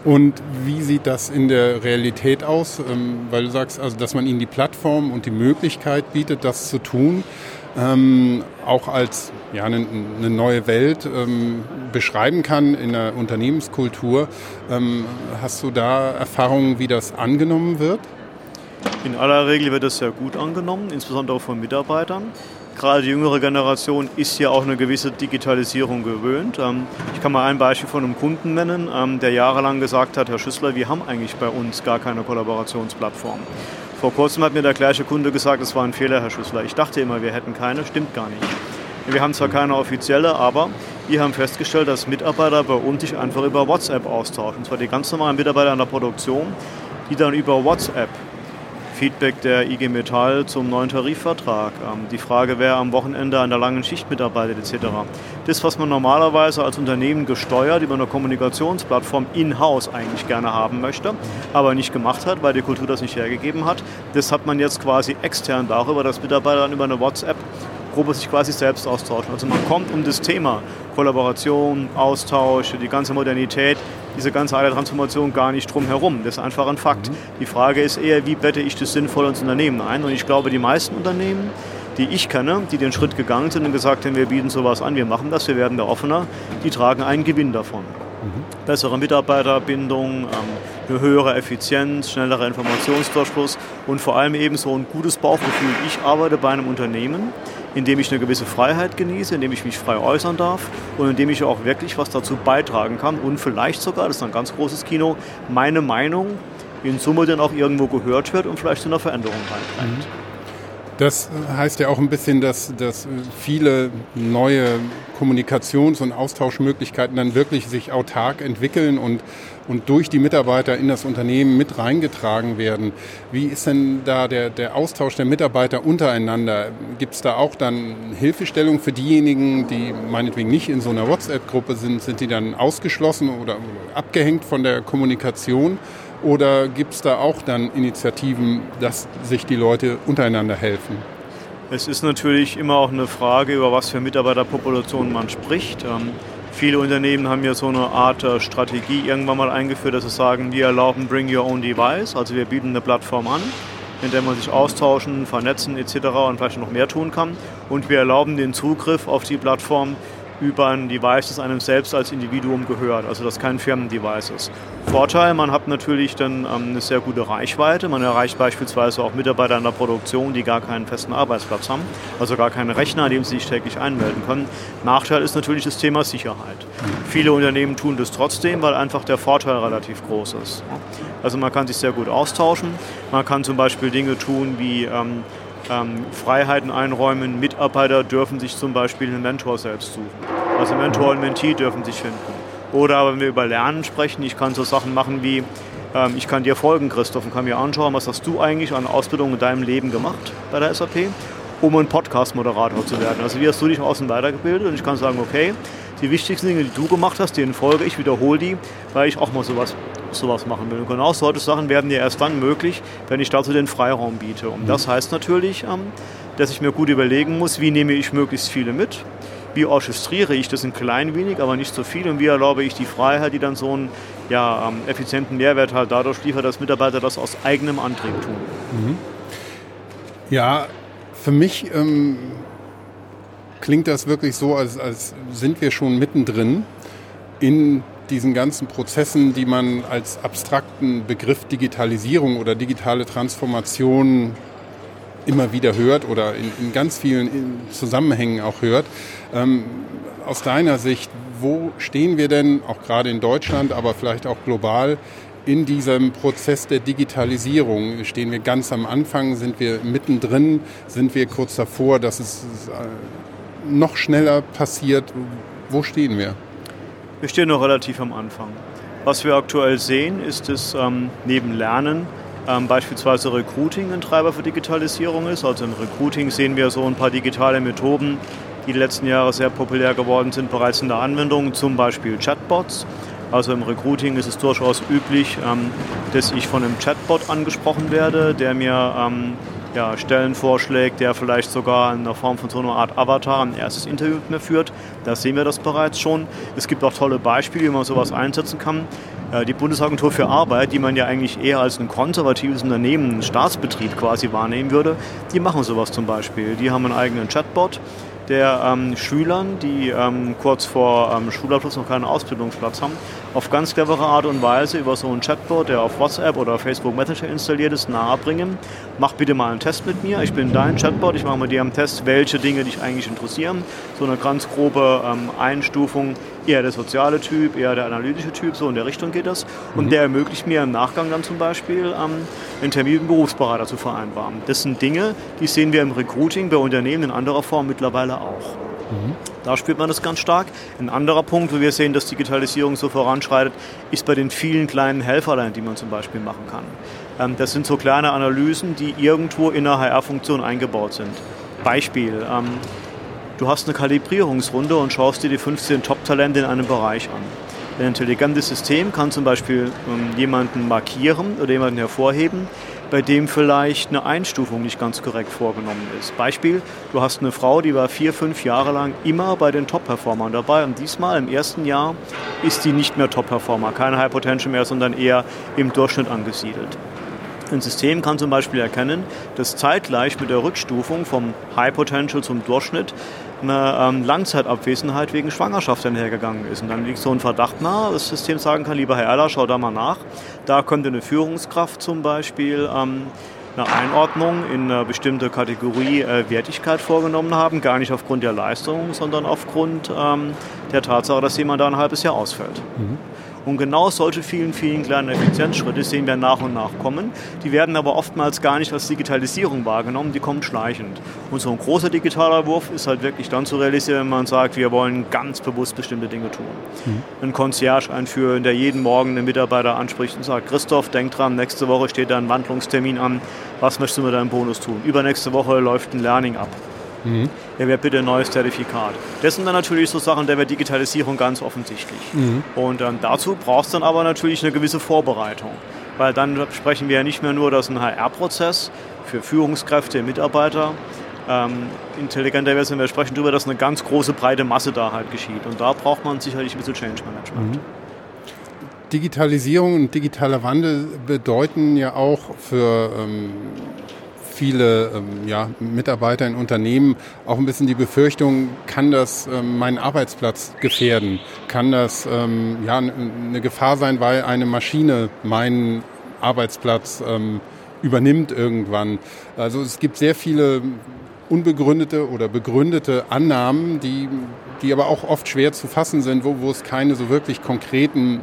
Und wie sieht das in der Realität aus? Ähm, weil du sagst, also, dass man ihnen die Plattform und die Möglichkeit bietet, das zu tun, ähm, auch als ja, eine, eine neue Welt ähm, beschreiben kann in der Unternehmenskultur. Ähm, hast du da Erfahrungen, wie das angenommen wird? In aller Regel wird es sehr gut angenommen, insbesondere von Mitarbeitern gerade die jüngere Generation ist ja auch eine gewisse Digitalisierung gewöhnt. Ähm, ich kann mal ein Beispiel von einem Kunden nennen, ähm, der jahrelang gesagt hat, Herr Schüssler, wir haben eigentlich bei uns gar keine Kollaborationsplattform. Vor kurzem hat mir der gleiche Kunde gesagt, es war ein Fehler, Herr Schüssler. Ich dachte immer, wir hätten keine, stimmt gar nicht. Wir haben zwar keine offizielle, aber wir haben festgestellt, dass Mitarbeiter bei uns sich einfach über WhatsApp austauschen. Und zwar die ganz normalen Mitarbeiter in der Produktion, die dann über WhatsApp Feedback der IG Metall zum neuen Tarifvertrag, ähm, die Frage, wer am Wochenende an der langen Schicht mitarbeitet etc. Das, was man normalerweise als Unternehmen gesteuert über eine Kommunikationsplattform in-house eigentlich gerne haben möchte, aber nicht gemacht hat, weil die Kultur das nicht hergegeben hat, das hat man jetzt quasi extern darüber, dass Mitarbeiter dann über eine WhatsApp Gruppe sich quasi selbst austauschen. Also man kommt um das Thema Kollaboration, Austausch, die ganze Modernität, diese ganze alte Transformation gar nicht drum herum. Das ist einfach ein Fakt. Mhm. Die Frage ist eher, wie bette ich das sinnvoll ins Unternehmen ein? Und ich glaube, die meisten Unternehmen, die ich kenne, die den Schritt gegangen sind und gesagt haben, wir bieten sowas an, wir machen das, wir werden da offener, die tragen einen Gewinn davon. Mhm. Bessere Mitarbeiterbindung, ähm, eine höhere Effizienz, schnellerer Informationsdurchfluss und vor allem eben so ein gutes Bauchgefühl. Ich arbeite bei einem Unternehmen, indem ich eine gewisse Freiheit genieße, indem ich mich frei äußern darf und indem ich auch wirklich was dazu beitragen kann und vielleicht sogar, das ist ein ganz großes Kino, meine Meinung in Summe dann auch irgendwo gehört wird und vielleicht zu einer Veränderung beiträgt. Mhm. Das heißt ja auch ein bisschen, dass, dass viele neue Kommunikations- und Austauschmöglichkeiten dann wirklich sich autark entwickeln und, und durch die Mitarbeiter in das Unternehmen mit reingetragen werden. Wie ist denn da der, der Austausch der Mitarbeiter untereinander? Gibt es da auch dann Hilfestellung für diejenigen, die meinetwegen nicht in so einer WhatsApp-Gruppe sind? Sind die dann ausgeschlossen oder abgehängt von der Kommunikation? Oder gibt es da auch dann Initiativen, dass sich die Leute untereinander helfen? Es ist natürlich immer auch eine Frage, über was für Mitarbeiterpopulationen man spricht. Viele Unternehmen haben ja so eine Art äh, Strategie irgendwann mal eingeführt, dass sie sagen, wir erlauben Bring Your Own Device, also wir bieten eine Plattform an, in der man sich austauschen, vernetzen etc. und vielleicht noch mehr tun kann. Und wir erlauben den Zugriff auf die Plattform über ein Device, das einem selbst als Individuum gehört, also das kein Firmendevice ist. Vorteil, man hat natürlich dann ähm, eine sehr gute Reichweite. Man erreicht beispielsweise auch Mitarbeiter in der Produktion, die gar keinen festen Arbeitsplatz haben, also gar keinen Rechner, an dem sie sich täglich einmelden können. Nachteil ist natürlich das Thema Sicherheit. Viele Unternehmen tun das trotzdem, weil einfach der Vorteil relativ groß ist. Also man kann sich sehr gut austauschen. Man kann zum Beispiel Dinge tun wie ähm, ähm, Freiheiten einräumen. Mitarbeiter dürfen sich zum Beispiel einen Mentor selbst suchen. Also Mentor und Mentee dürfen sich finden. Oder wenn wir über Lernen sprechen, ich kann so Sachen machen wie, ähm, ich kann dir folgen, Christoph, und kann mir anschauen, was hast du eigentlich an Ausbildung in deinem Leben gemacht bei der SAP, um ein Podcast-Moderator zu werden. Also wie hast du dich außen weitergebildet? Und ich kann sagen, okay, die wichtigsten Dinge, die du gemacht hast, denen folge ich, wiederhole die, weil ich auch mal sowas sowas machen will. Und genau solche Sachen werden ja erst dann möglich, wenn ich dazu den Freiraum biete. Und das heißt natürlich, ähm, dass ich mir gut überlegen muss, wie nehme ich möglichst viele mit. wie orchestriere ich das ein klein wenig, aber nicht so viel und wie erlaube ich die Freiheit, die dann so einen ja, ähm, effizienten Mehrwert halt dadurch liefert, dass Mitarbeiter das aus eigenem Antrieb tun. Mhm. Ja, für mich ähm, klingt das wirklich so, als, als sind wir schon mittendrin in diesen ganzen Prozessen, die man als abstrakten Begriff Digitalisierung oder digitale Transformation immer wieder hört oder in, in ganz vielen Zusammenhängen auch hört. Ähm, aus deiner Sicht, wo stehen wir denn, auch gerade in Deutschland, aber vielleicht auch global, in diesem Prozess der Digitalisierung? Stehen wir ganz am Anfang? Sind wir mittendrin? Sind wir kurz davor, dass es äh, noch schneller passiert? Wo stehen wir? Wir stehen noch relativ am Anfang. Was wir aktuell sehen, ist, dass ähm, neben Lernen ähm, beispielsweise Recruiting ein Treiber für Digitalisierung ist. Also im Recruiting sehen wir so ein paar digitale Methoden, die die letzten Jahre sehr populär geworden sind, bereits in der Anwendung, zum Beispiel Chatbots. Also im Recruiting ist es durchaus üblich, ähm, dass ich von einem Chatbot angesprochen werde, der mir ähm, ja, Stellen vorschlägt, der vielleicht sogar in der Form von so einer Art Avatar ein erstes Interview mit mir führt. Da sehen wir das bereits schon. Es gibt auch tolle Beispiele, wie man sowas einsetzen kann. Äh, die Bundesagentur für Arbeit, die man ja eigentlich eher als ein konservatives Unternehmen, einen Staatsbetrieb quasi wahrnehmen würde, die machen sowas zum Beispiel. Die haben einen eigenen Chatbot, der ähm, Schülern, die ähm, kurz vor ähm, Schulabschluss noch keinen Ausbildungsplatz haben, auf ganz clevere Art und Weise über so einen Chatbot, der auf WhatsApp oder Facebook Messenger installiert ist, nahebringen. Mach bitte mal einen Test mit mir. Ich bin dein Chatbot. Ich mache mit dir einen Test, welche Dinge dich eigentlich interessieren. So eine ganz grobe ähm, Einstufung, eher der soziale Typ, eher der analytische Typ, so in der Richtung geht das. Und mhm. der ermöglicht mir im Nachgang dann zum Beispiel ähm, einen Termin mit einem Berufsberater zu vereinbaren. Das sind Dinge, die sehen wir im Recruiting bei Unternehmen in anderer Form mittlerweile auch. Mhm. Da spürt man das ganz stark. Ein anderer Punkt, wo wir sehen, dass Digitalisierung so voranschreitet, ist bei den vielen kleinen Helferlein, die man zum Beispiel machen kann. Ähm, das sind so kleine Analysen, die irgendwo in einer HR-Funktion eingebaut sind. Beispiel, ähm, du hast eine Kalibrierungsrunde und schaust dir die 15 Top-Talente in einem Bereich an. Ein intelligentes System kann zum Beispiel ähm, jemanden markieren oder jemanden hervorheben, bei dem vielleicht eine Einstufung nicht ganz korrekt vorgenommen ist. Beispiel, du hast eine Frau, die war vier, fünf Jahre lang immer bei den Top-Performern dabei und diesmal im ersten Jahr ist die nicht mehr Top-Performer, keine High Potential mehr, sondern eher im Durchschnitt angesiedelt. Ein System kann zum Beispiel erkennen, dass zeitgleich mit der Rückstufung vom High Potential zum Durchschnitt eine ähm, Langzeitabwesenheit wegen Schwangerschaft einhergegangen ist. Und dann liegt so ein Verdacht nahe, das System sagen kann, lieber Herr Erler, schau da mal nach. Da könnte eine Führungskraft zum Beispiel ähm, eine Einordnung in eine bestimmte Kategorie äh, Wertigkeit vorgenommen haben, gar nicht aufgrund der Leistung, sondern aufgrund ähm, der Tatsache, dass jemand da ein halbes Jahr ausfällt. Mhm. Und genau solche vielen, vielen kleinen Effizienzschritte sehen wir nach und nach kommen. Die werden aber oftmals gar nicht als Digitalisierung wahrgenommen, die kommen schleichend. Und so ein großer digitaler Wurf ist halt wirklich dann zu realisieren, wenn man sagt, wir wollen ganz bewusst bestimmte Dinge tun. Mhm. Ein Concierge einführen, der jeden Morgen einen Mitarbeiter anspricht und sagt, Christoph, denk dran, nächste Woche steht da ein Wandlungstermin an, was möchtest du mit deinem Bonus tun? Übernächste Woche läuft ein Learning ab. Mhm. Er wäre bitte ein neues Zertifikat. Das sind dann natürlich so Sachen der Digitalisierung ganz offensichtlich. Mhm. Und ähm, dazu braucht es dann aber natürlich eine gewisse Vorbereitung. Weil dann sprechen wir ja nicht mehr nur, dass ein HR-Prozess für Führungskräfte, Mitarbeiter ähm, intelligenter wird, sondern wir sprechen darüber, dass eine ganz große, breite Masse da halt geschieht. Und da braucht man sicherlich ein bisschen Change Management. Mhm. Digitalisierung und digitaler Wandel bedeuten ja auch für ähm, viele ähm, ja, Mitarbeiter in Unternehmen auch ein bisschen die Befürchtung, kann das ähm, meinen Arbeitsplatz gefährden? Kann das ähm, ja, eine Gefahr sein, weil eine Maschine meinen Arbeitsplatz ähm, übernimmt irgendwann? Also es gibt sehr viele unbegründete oder begründete Annahmen, die, die aber auch oft schwer zu fassen sind, wo, wo es keine so wirklich konkreten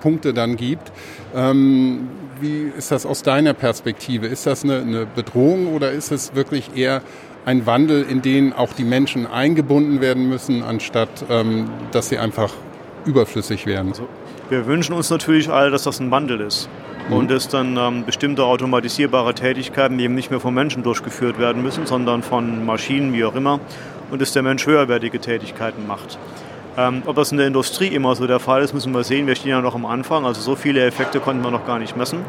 Punkte dann gibt. Ähm, wie ist das aus deiner Perspektive? Ist das eine, eine Bedrohung oder ist es wirklich eher ein Wandel, in den auch die Menschen eingebunden werden müssen, anstatt ähm, dass sie einfach überflüssig werden? Also, wir wünschen uns natürlich alle, dass das ein Wandel ist. Mhm. Und dass dann ähm, bestimmte automatisierbare Tätigkeiten eben nicht mehr von Menschen durchgeführt werden müssen, sondern von Maschinen, wie auch immer. Und dass der Mensch höherwertige Tätigkeiten macht. Ähm, ob das in der Industrie immer so der Fall ist, müssen wir sehen. Wir stehen ja noch am Anfang, also so viele Effekte konnten wir noch gar nicht messen.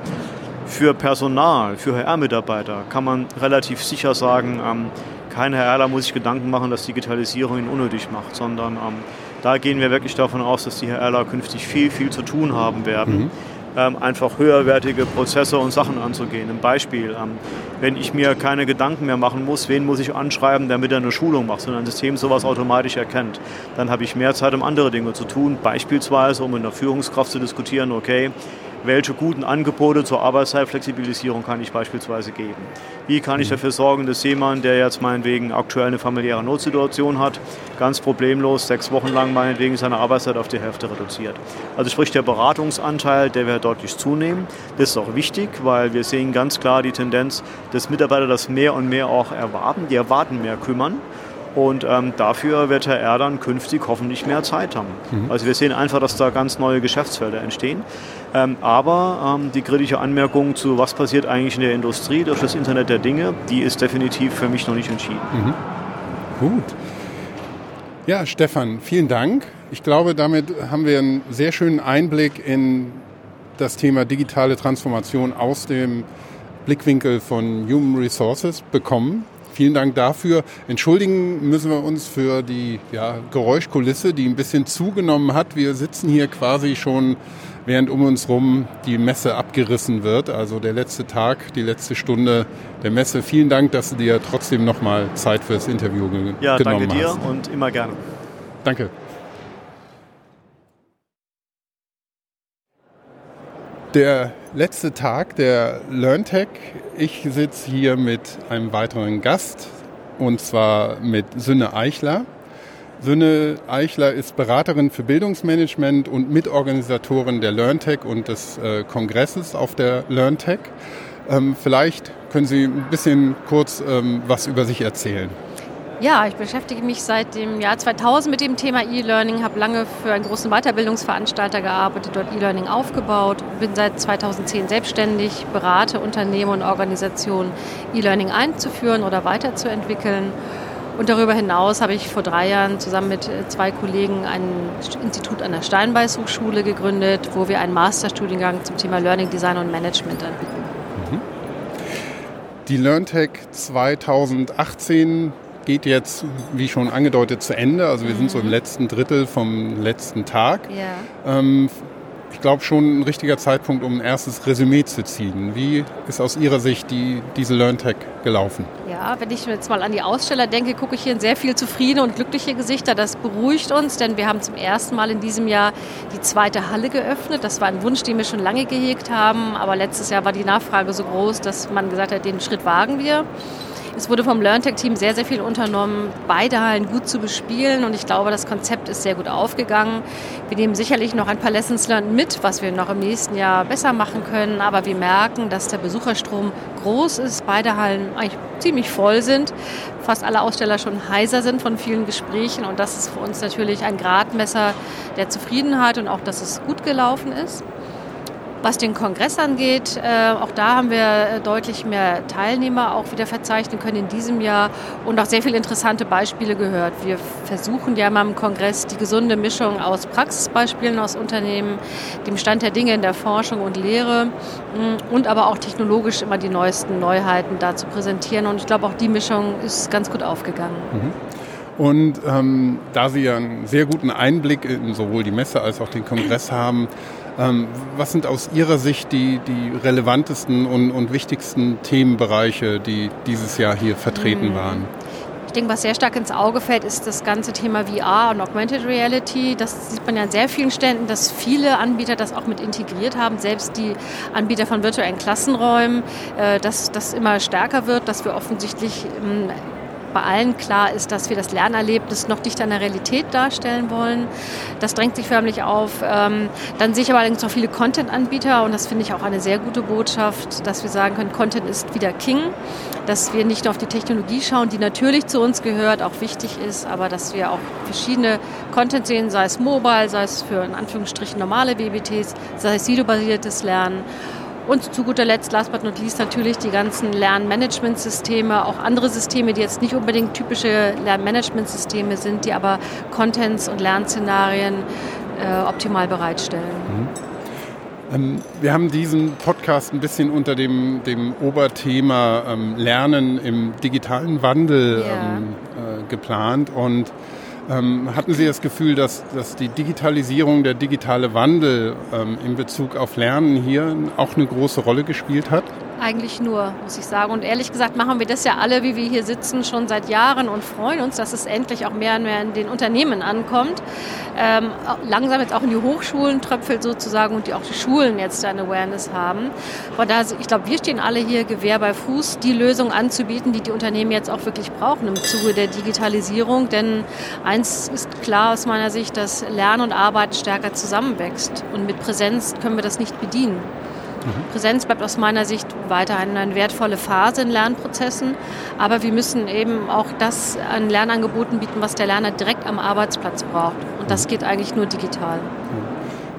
Für Personal, für HR-Mitarbeiter kann man relativ sicher sagen, ähm, kein Herr Erler muss sich Gedanken machen, dass Digitalisierung ihn unnötig macht, sondern ähm, da gehen wir wirklich davon aus, dass die Herr Erler künftig viel, viel zu tun haben werden. Mhm einfach höherwertige Prozesse und Sachen anzugehen. Ein Beispiel, ähm, wenn ich mir keine Gedanken mehr machen muss, wen muss ich anschreiben, damit er eine Schulung macht, sondern ein System sowas automatisch erkennt, dann habe ich mehr Zeit, um andere Dinge zu tun, beispielsweise um mit einer Führungskraft zu diskutieren, okay, welche guten Angebote zur Arbeitszeitflexibilisierung kann ich beispielsweise geben? Wie kann ich mhm. dafür sorgen, dass jemand, der jetzt meinetwegen aktuell eine familiäre Notsituation hat, ganz problemlos sechs Wochen lang meinetwegen seine Arbeitszeit auf die Hälfte reduziert? Also sprich der Beratungsanteil, der wird deutlich zunehmen. Das ist auch wichtig, weil wir sehen ganz klar die Tendenz, dass Mitarbeiter das mehr und mehr auch erwarten. Die erwarten mehr kümmern. Und ähm, dafür wird Herr Erdern künftig hoffentlich mehr Zeit haben. Mhm. Also wir sehen einfach, dass da ganz neue Geschäftsfelder entstehen. Ähm, aber ähm, die kritische Anmerkung zu, was passiert eigentlich in der Industrie durch das Internet der Dinge, die ist definitiv für mich noch nicht entschieden. Mhm. Gut. Ja, Stefan, vielen Dank. Ich glaube, damit haben wir einen sehr schönen Einblick in das Thema digitale Transformation aus dem Blickwinkel von Human Resources bekommen. Vielen Dank dafür. Entschuldigen müssen wir uns für die ja, Geräuschkulisse, die ein bisschen zugenommen hat. Wir sitzen hier quasi schon, während um uns rum die Messe abgerissen wird. Also der letzte Tag, die letzte Stunde der Messe. Vielen Dank, dass du dir trotzdem nochmal Zeit für das Interview ge ja, genommen hast. Ja, danke dir und immer gerne. Danke. Der letzte Tag der LearnTech. Ich sitze hier mit einem weiteren Gast und zwar mit Sünne Eichler. Sünne Eichler ist Beraterin für Bildungsmanagement und Mitorganisatorin der LearnTech und des äh, Kongresses auf der LearnTech. Ähm, vielleicht können Sie ein bisschen kurz ähm, was über sich erzählen. Ja, ich beschäftige mich seit dem Jahr 2000 mit dem Thema E-Learning, habe lange für einen großen Weiterbildungsveranstalter gearbeitet, dort E-Learning aufgebaut, bin seit 2010 selbstständig, berate Unternehmen und Organisationen, E-Learning einzuführen oder weiterzuentwickeln. Und darüber hinaus habe ich vor drei Jahren zusammen mit zwei Kollegen ein Institut an der Steinbeiß Hochschule gegründet, wo wir einen Masterstudiengang zum Thema Learning Design und Management anbieten. Mhm. Die LearnTech 2018 geht jetzt, wie schon angedeutet, zu Ende. Also wir mhm. sind so im mhm. letzten Drittel vom letzten Tag. Ja. Ähm, ich glaube schon ein richtiger Zeitpunkt, um ein erstes Resümee zu ziehen. Wie ist aus Ihrer Sicht die, diese LearnTech gelaufen? Ja, wenn ich jetzt mal an die Aussteller denke, gucke ich hier in sehr viel zufriedene und glückliche Gesichter. Das beruhigt uns, denn wir haben zum ersten Mal in diesem Jahr die zweite Halle geöffnet. Das war ein Wunsch, den wir schon lange gehegt haben, aber letztes Jahr war die Nachfrage so groß, dass man gesagt hat, den Schritt wagen wir. Es wurde vom LearnTech-Team sehr, sehr viel unternommen, beide Hallen gut zu bespielen und ich glaube, das Konzept ist sehr gut aufgegangen. Wir nehmen sicherlich noch ein paar Lessons learned mit, was wir noch im nächsten Jahr besser machen können, aber wir merken, dass der Besucherstrom groß ist, beide Hallen eigentlich ziemlich voll sind, fast alle Aussteller schon heiser sind von vielen Gesprächen und das ist für uns natürlich ein Gradmesser der Zufriedenheit und auch, dass es gut gelaufen ist. Was den Kongress angeht, äh, auch da haben wir äh, deutlich mehr Teilnehmer auch wieder verzeichnen können in diesem Jahr und auch sehr viele interessante Beispiele gehört. Wir versuchen ja mal im Kongress die gesunde Mischung aus Praxisbeispielen aus Unternehmen, dem Stand der Dinge in der Forschung und Lehre mm, und aber auch technologisch immer die neuesten Neuheiten da zu präsentieren. Und ich glaube, auch die Mischung ist ganz gut aufgegangen. Mhm. Und ähm, da Sie ja einen sehr guten Einblick in sowohl die Messe als auch den Kongress haben, was sind aus Ihrer Sicht die, die relevantesten und, und wichtigsten Themenbereiche, die dieses Jahr hier vertreten mhm. waren? Ich denke, was sehr stark ins Auge fällt, ist das ganze Thema VR und Augmented Reality. Das sieht man ja an sehr vielen Ständen, dass viele Anbieter das auch mit integriert haben, selbst die Anbieter von virtuellen Klassenräumen, äh, dass das immer stärker wird, dass wir offensichtlich ähm, bei allen klar ist, dass wir das Lernerlebnis noch dichter an der Realität darstellen wollen. Das drängt sich förmlich auf. Ähm, dann sehe ich aber allerdings auch viele Content-Anbieter und das finde ich auch eine sehr gute Botschaft, dass wir sagen können, Content ist wieder King, dass wir nicht nur auf die Technologie schauen, die natürlich zu uns gehört, auch wichtig ist, aber dass wir auch verschiedene Content sehen, sei es mobile, sei es für in Anführungsstrichen normale BBTs, sei es videobasiertes Lernen. Und zu guter Letzt, last but not least, natürlich die ganzen Lernmanagementsysteme, auch andere Systeme, die jetzt nicht unbedingt typische Lernmanagementsysteme sind, die aber Contents und Lernszenarien äh, optimal bereitstellen. Mhm. Ähm, wir haben diesen Podcast ein bisschen unter dem, dem Oberthema ähm, Lernen im digitalen Wandel Ja. ähm, äh, geplant und ähm, hatten Sie das Gefühl, dass, dass die Digitalisierung, der digitale Wandel ähm, in Bezug auf Lernen hier auch eine große Rolle gespielt hat? Eigentlich nur, muss ich sagen. Und ehrlich gesagt machen wir das ja alle, wie wir hier sitzen, schon seit Jahren und freuen uns, dass es endlich auch mehr und mehr in den Unternehmen ankommt. Ähm, langsam jetzt auch in die Hochschulen tröpfelt sozusagen und die, auch die Schulen jetzt eine Awareness haben. Von daher, ich glaube, wir stehen alle hier Gewehr bei Fuß, die Lösung anzubieten, die die Unternehmen jetzt auch wirklich brauchen im Zuge der Digitalisierung. Denn eins ist klar aus meiner Sicht, dass Lernen und Arbeiten stärker zusammenwächst. Und mit Präsenz können wir das nicht bedienen. Präsenz bleibt aus meiner Sicht weiterhin eine wertvolle Phase in Lernprozessen, aber wir müssen eben auch das an Lernangeboten bieten, was der Lerner direkt am Arbeitsplatz braucht. Und das geht eigentlich nur digital.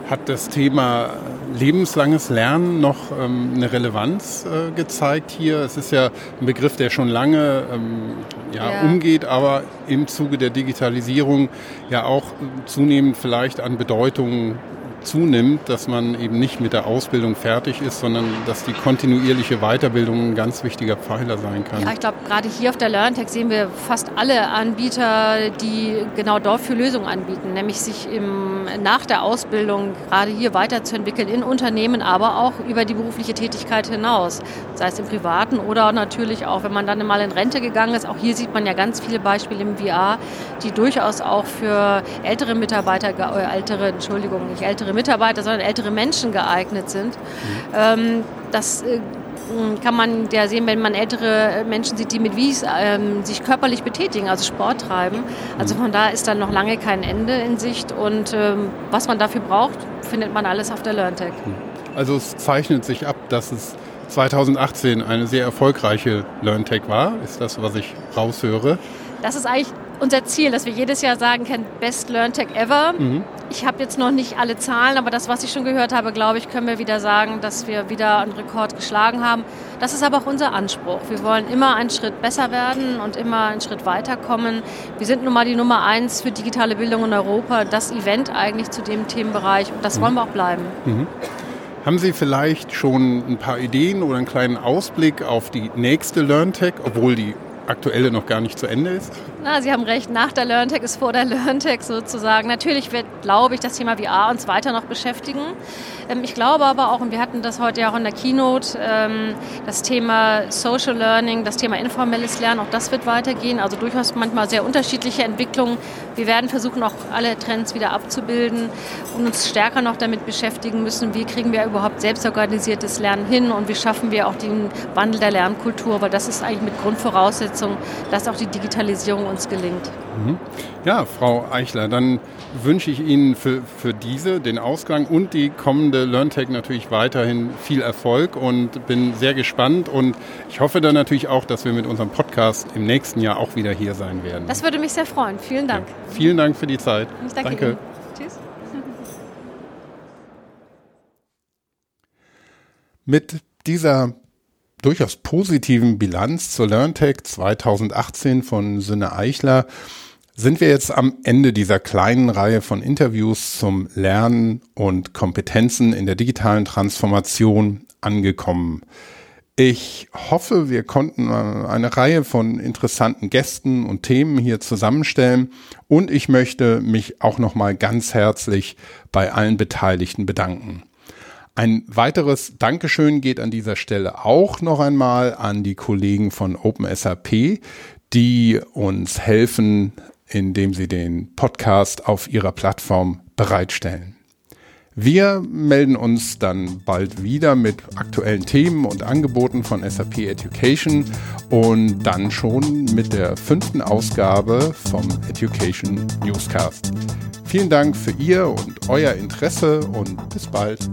Hat das Thema lebenslanges Lernen noch ähm, eine Relevanz äh, gezeigt hier? Es ist ja ein Begriff, der schon lange ähm, ja, Ja. umgeht, aber im Zuge der Digitalisierung ja auch zunehmend vielleicht an Bedeutung zunimmt, dass man eben nicht mit der Ausbildung fertig ist, sondern dass die kontinuierliche Weiterbildung ein ganz wichtiger Pfeiler sein kann. Ja, ich glaube, gerade hier auf der LearnTech sehen wir fast alle Anbieter, die genau dafür Lösungen anbieten, nämlich sich im, nach der Ausbildung gerade hier weiterzuentwickeln in Unternehmen, aber auch über die berufliche Tätigkeit hinaus, sei es im Privaten oder natürlich auch, wenn man dann mal in Rente gegangen ist. Auch hier sieht man ja ganz viele Beispiele im VR, die durchaus auch für ältere Mitarbeiter, ältere, Entschuldigung, nicht ältere Mitarbeiter, sondern ältere Menschen geeignet sind. Ähm, das äh, kann man ja sehen, wenn man ältere Menschen sieht, die mit Wies ähm, sich körperlich betätigen, also Sport treiben. Also von da ist dann noch lange kein Ende in Sicht. Und ähm, was man dafür braucht, findet man alles auf der LearnTech. Also es zeichnet sich ab, dass es 2018 eine sehr erfolgreiche LearnTech war, ist das, was ich raushöre. Das ist eigentlich unser Ziel, dass wir jedes Jahr sagen können, Best LearnTech ever. Ich habe jetzt noch nicht alle Zahlen, aber das, was ich schon gehört habe, glaube ich, können wir wieder sagen, dass wir wieder einen Rekord geschlagen haben. Das ist aber auch unser Anspruch. Wir wollen immer einen Schritt besser werden und immer einen Schritt weiterkommen. Wir sind nun mal die Nummer eins für digitale Bildung in Europa, das Event eigentlich zu dem Themenbereich und das wollen wir auch bleiben. Haben Sie vielleicht schon ein paar Ideen oder einen kleinen Ausblick auf die nächste LearnTech, obwohl die aktuelle noch gar nicht zu Ende ist? Na, Sie haben recht, nach der LearnTech ist vor der LearnTech sozusagen. Natürlich wird, glaube ich, das Thema VR uns weiter noch beschäftigen. Ähm, ich glaube aber auch, und wir hatten das heute ja auch in der Keynote, ähm, das Thema Social Learning, das Thema informelles Lernen, auch das wird weitergehen. Also durchaus manchmal sehr unterschiedliche Entwicklungen. Wir werden versuchen, auch alle Trends wieder abzubilden und uns stärker noch damit beschäftigen müssen, wie kriegen wir überhaupt selbstorganisiertes Lernen hin und wie schaffen wir auch den Wandel der Lernkultur, weil das ist eigentlich mit Grundvoraussetzung, dass auch die Digitalisierung uns gelingt. Ja, Frau Eichler, dann wünsche ich Ihnen für, für diese, den Ausgang und die kommende LearnTech natürlich weiterhin viel Erfolg und bin sehr gespannt und ich hoffe dann natürlich auch, dass wir mit unserem Podcast im nächsten Jahr auch wieder hier sein werden. Das würde mich sehr freuen. Vielen Dank. Vielen Dank für die Zeit. Ich danke, Ihnen. Tschüss. Mit dieser durchaus positiven Bilanz zur LearnTech 2018 von Sünne Eichler sind wir jetzt am Ende dieser kleinen Reihe von Interviews zum Lernen und Kompetenzen in der digitalen Transformation angekommen. Ich hoffe, wir konnten äh, eine Reihe von interessanten Gästen und Themen hier zusammenstellen und ich möchte mich auch noch mal ganz herzlich bei allen Beteiligten bedanken. Ein weiteres Dankeschön geht an dieser Stelle auch noch einmal an die Kollegen von OpenSAP, die uns helfen, indem sie den Podcast auf ihrer Plattform bereitstellen. Wir melden uns dann bald wieder mit aktuellen Themen und Angeboten von SAP Education und dann schon mit der fünften Ausgabe vom Education Newscast. Vielen Dank für Ihr und euer Interesse und bis bald.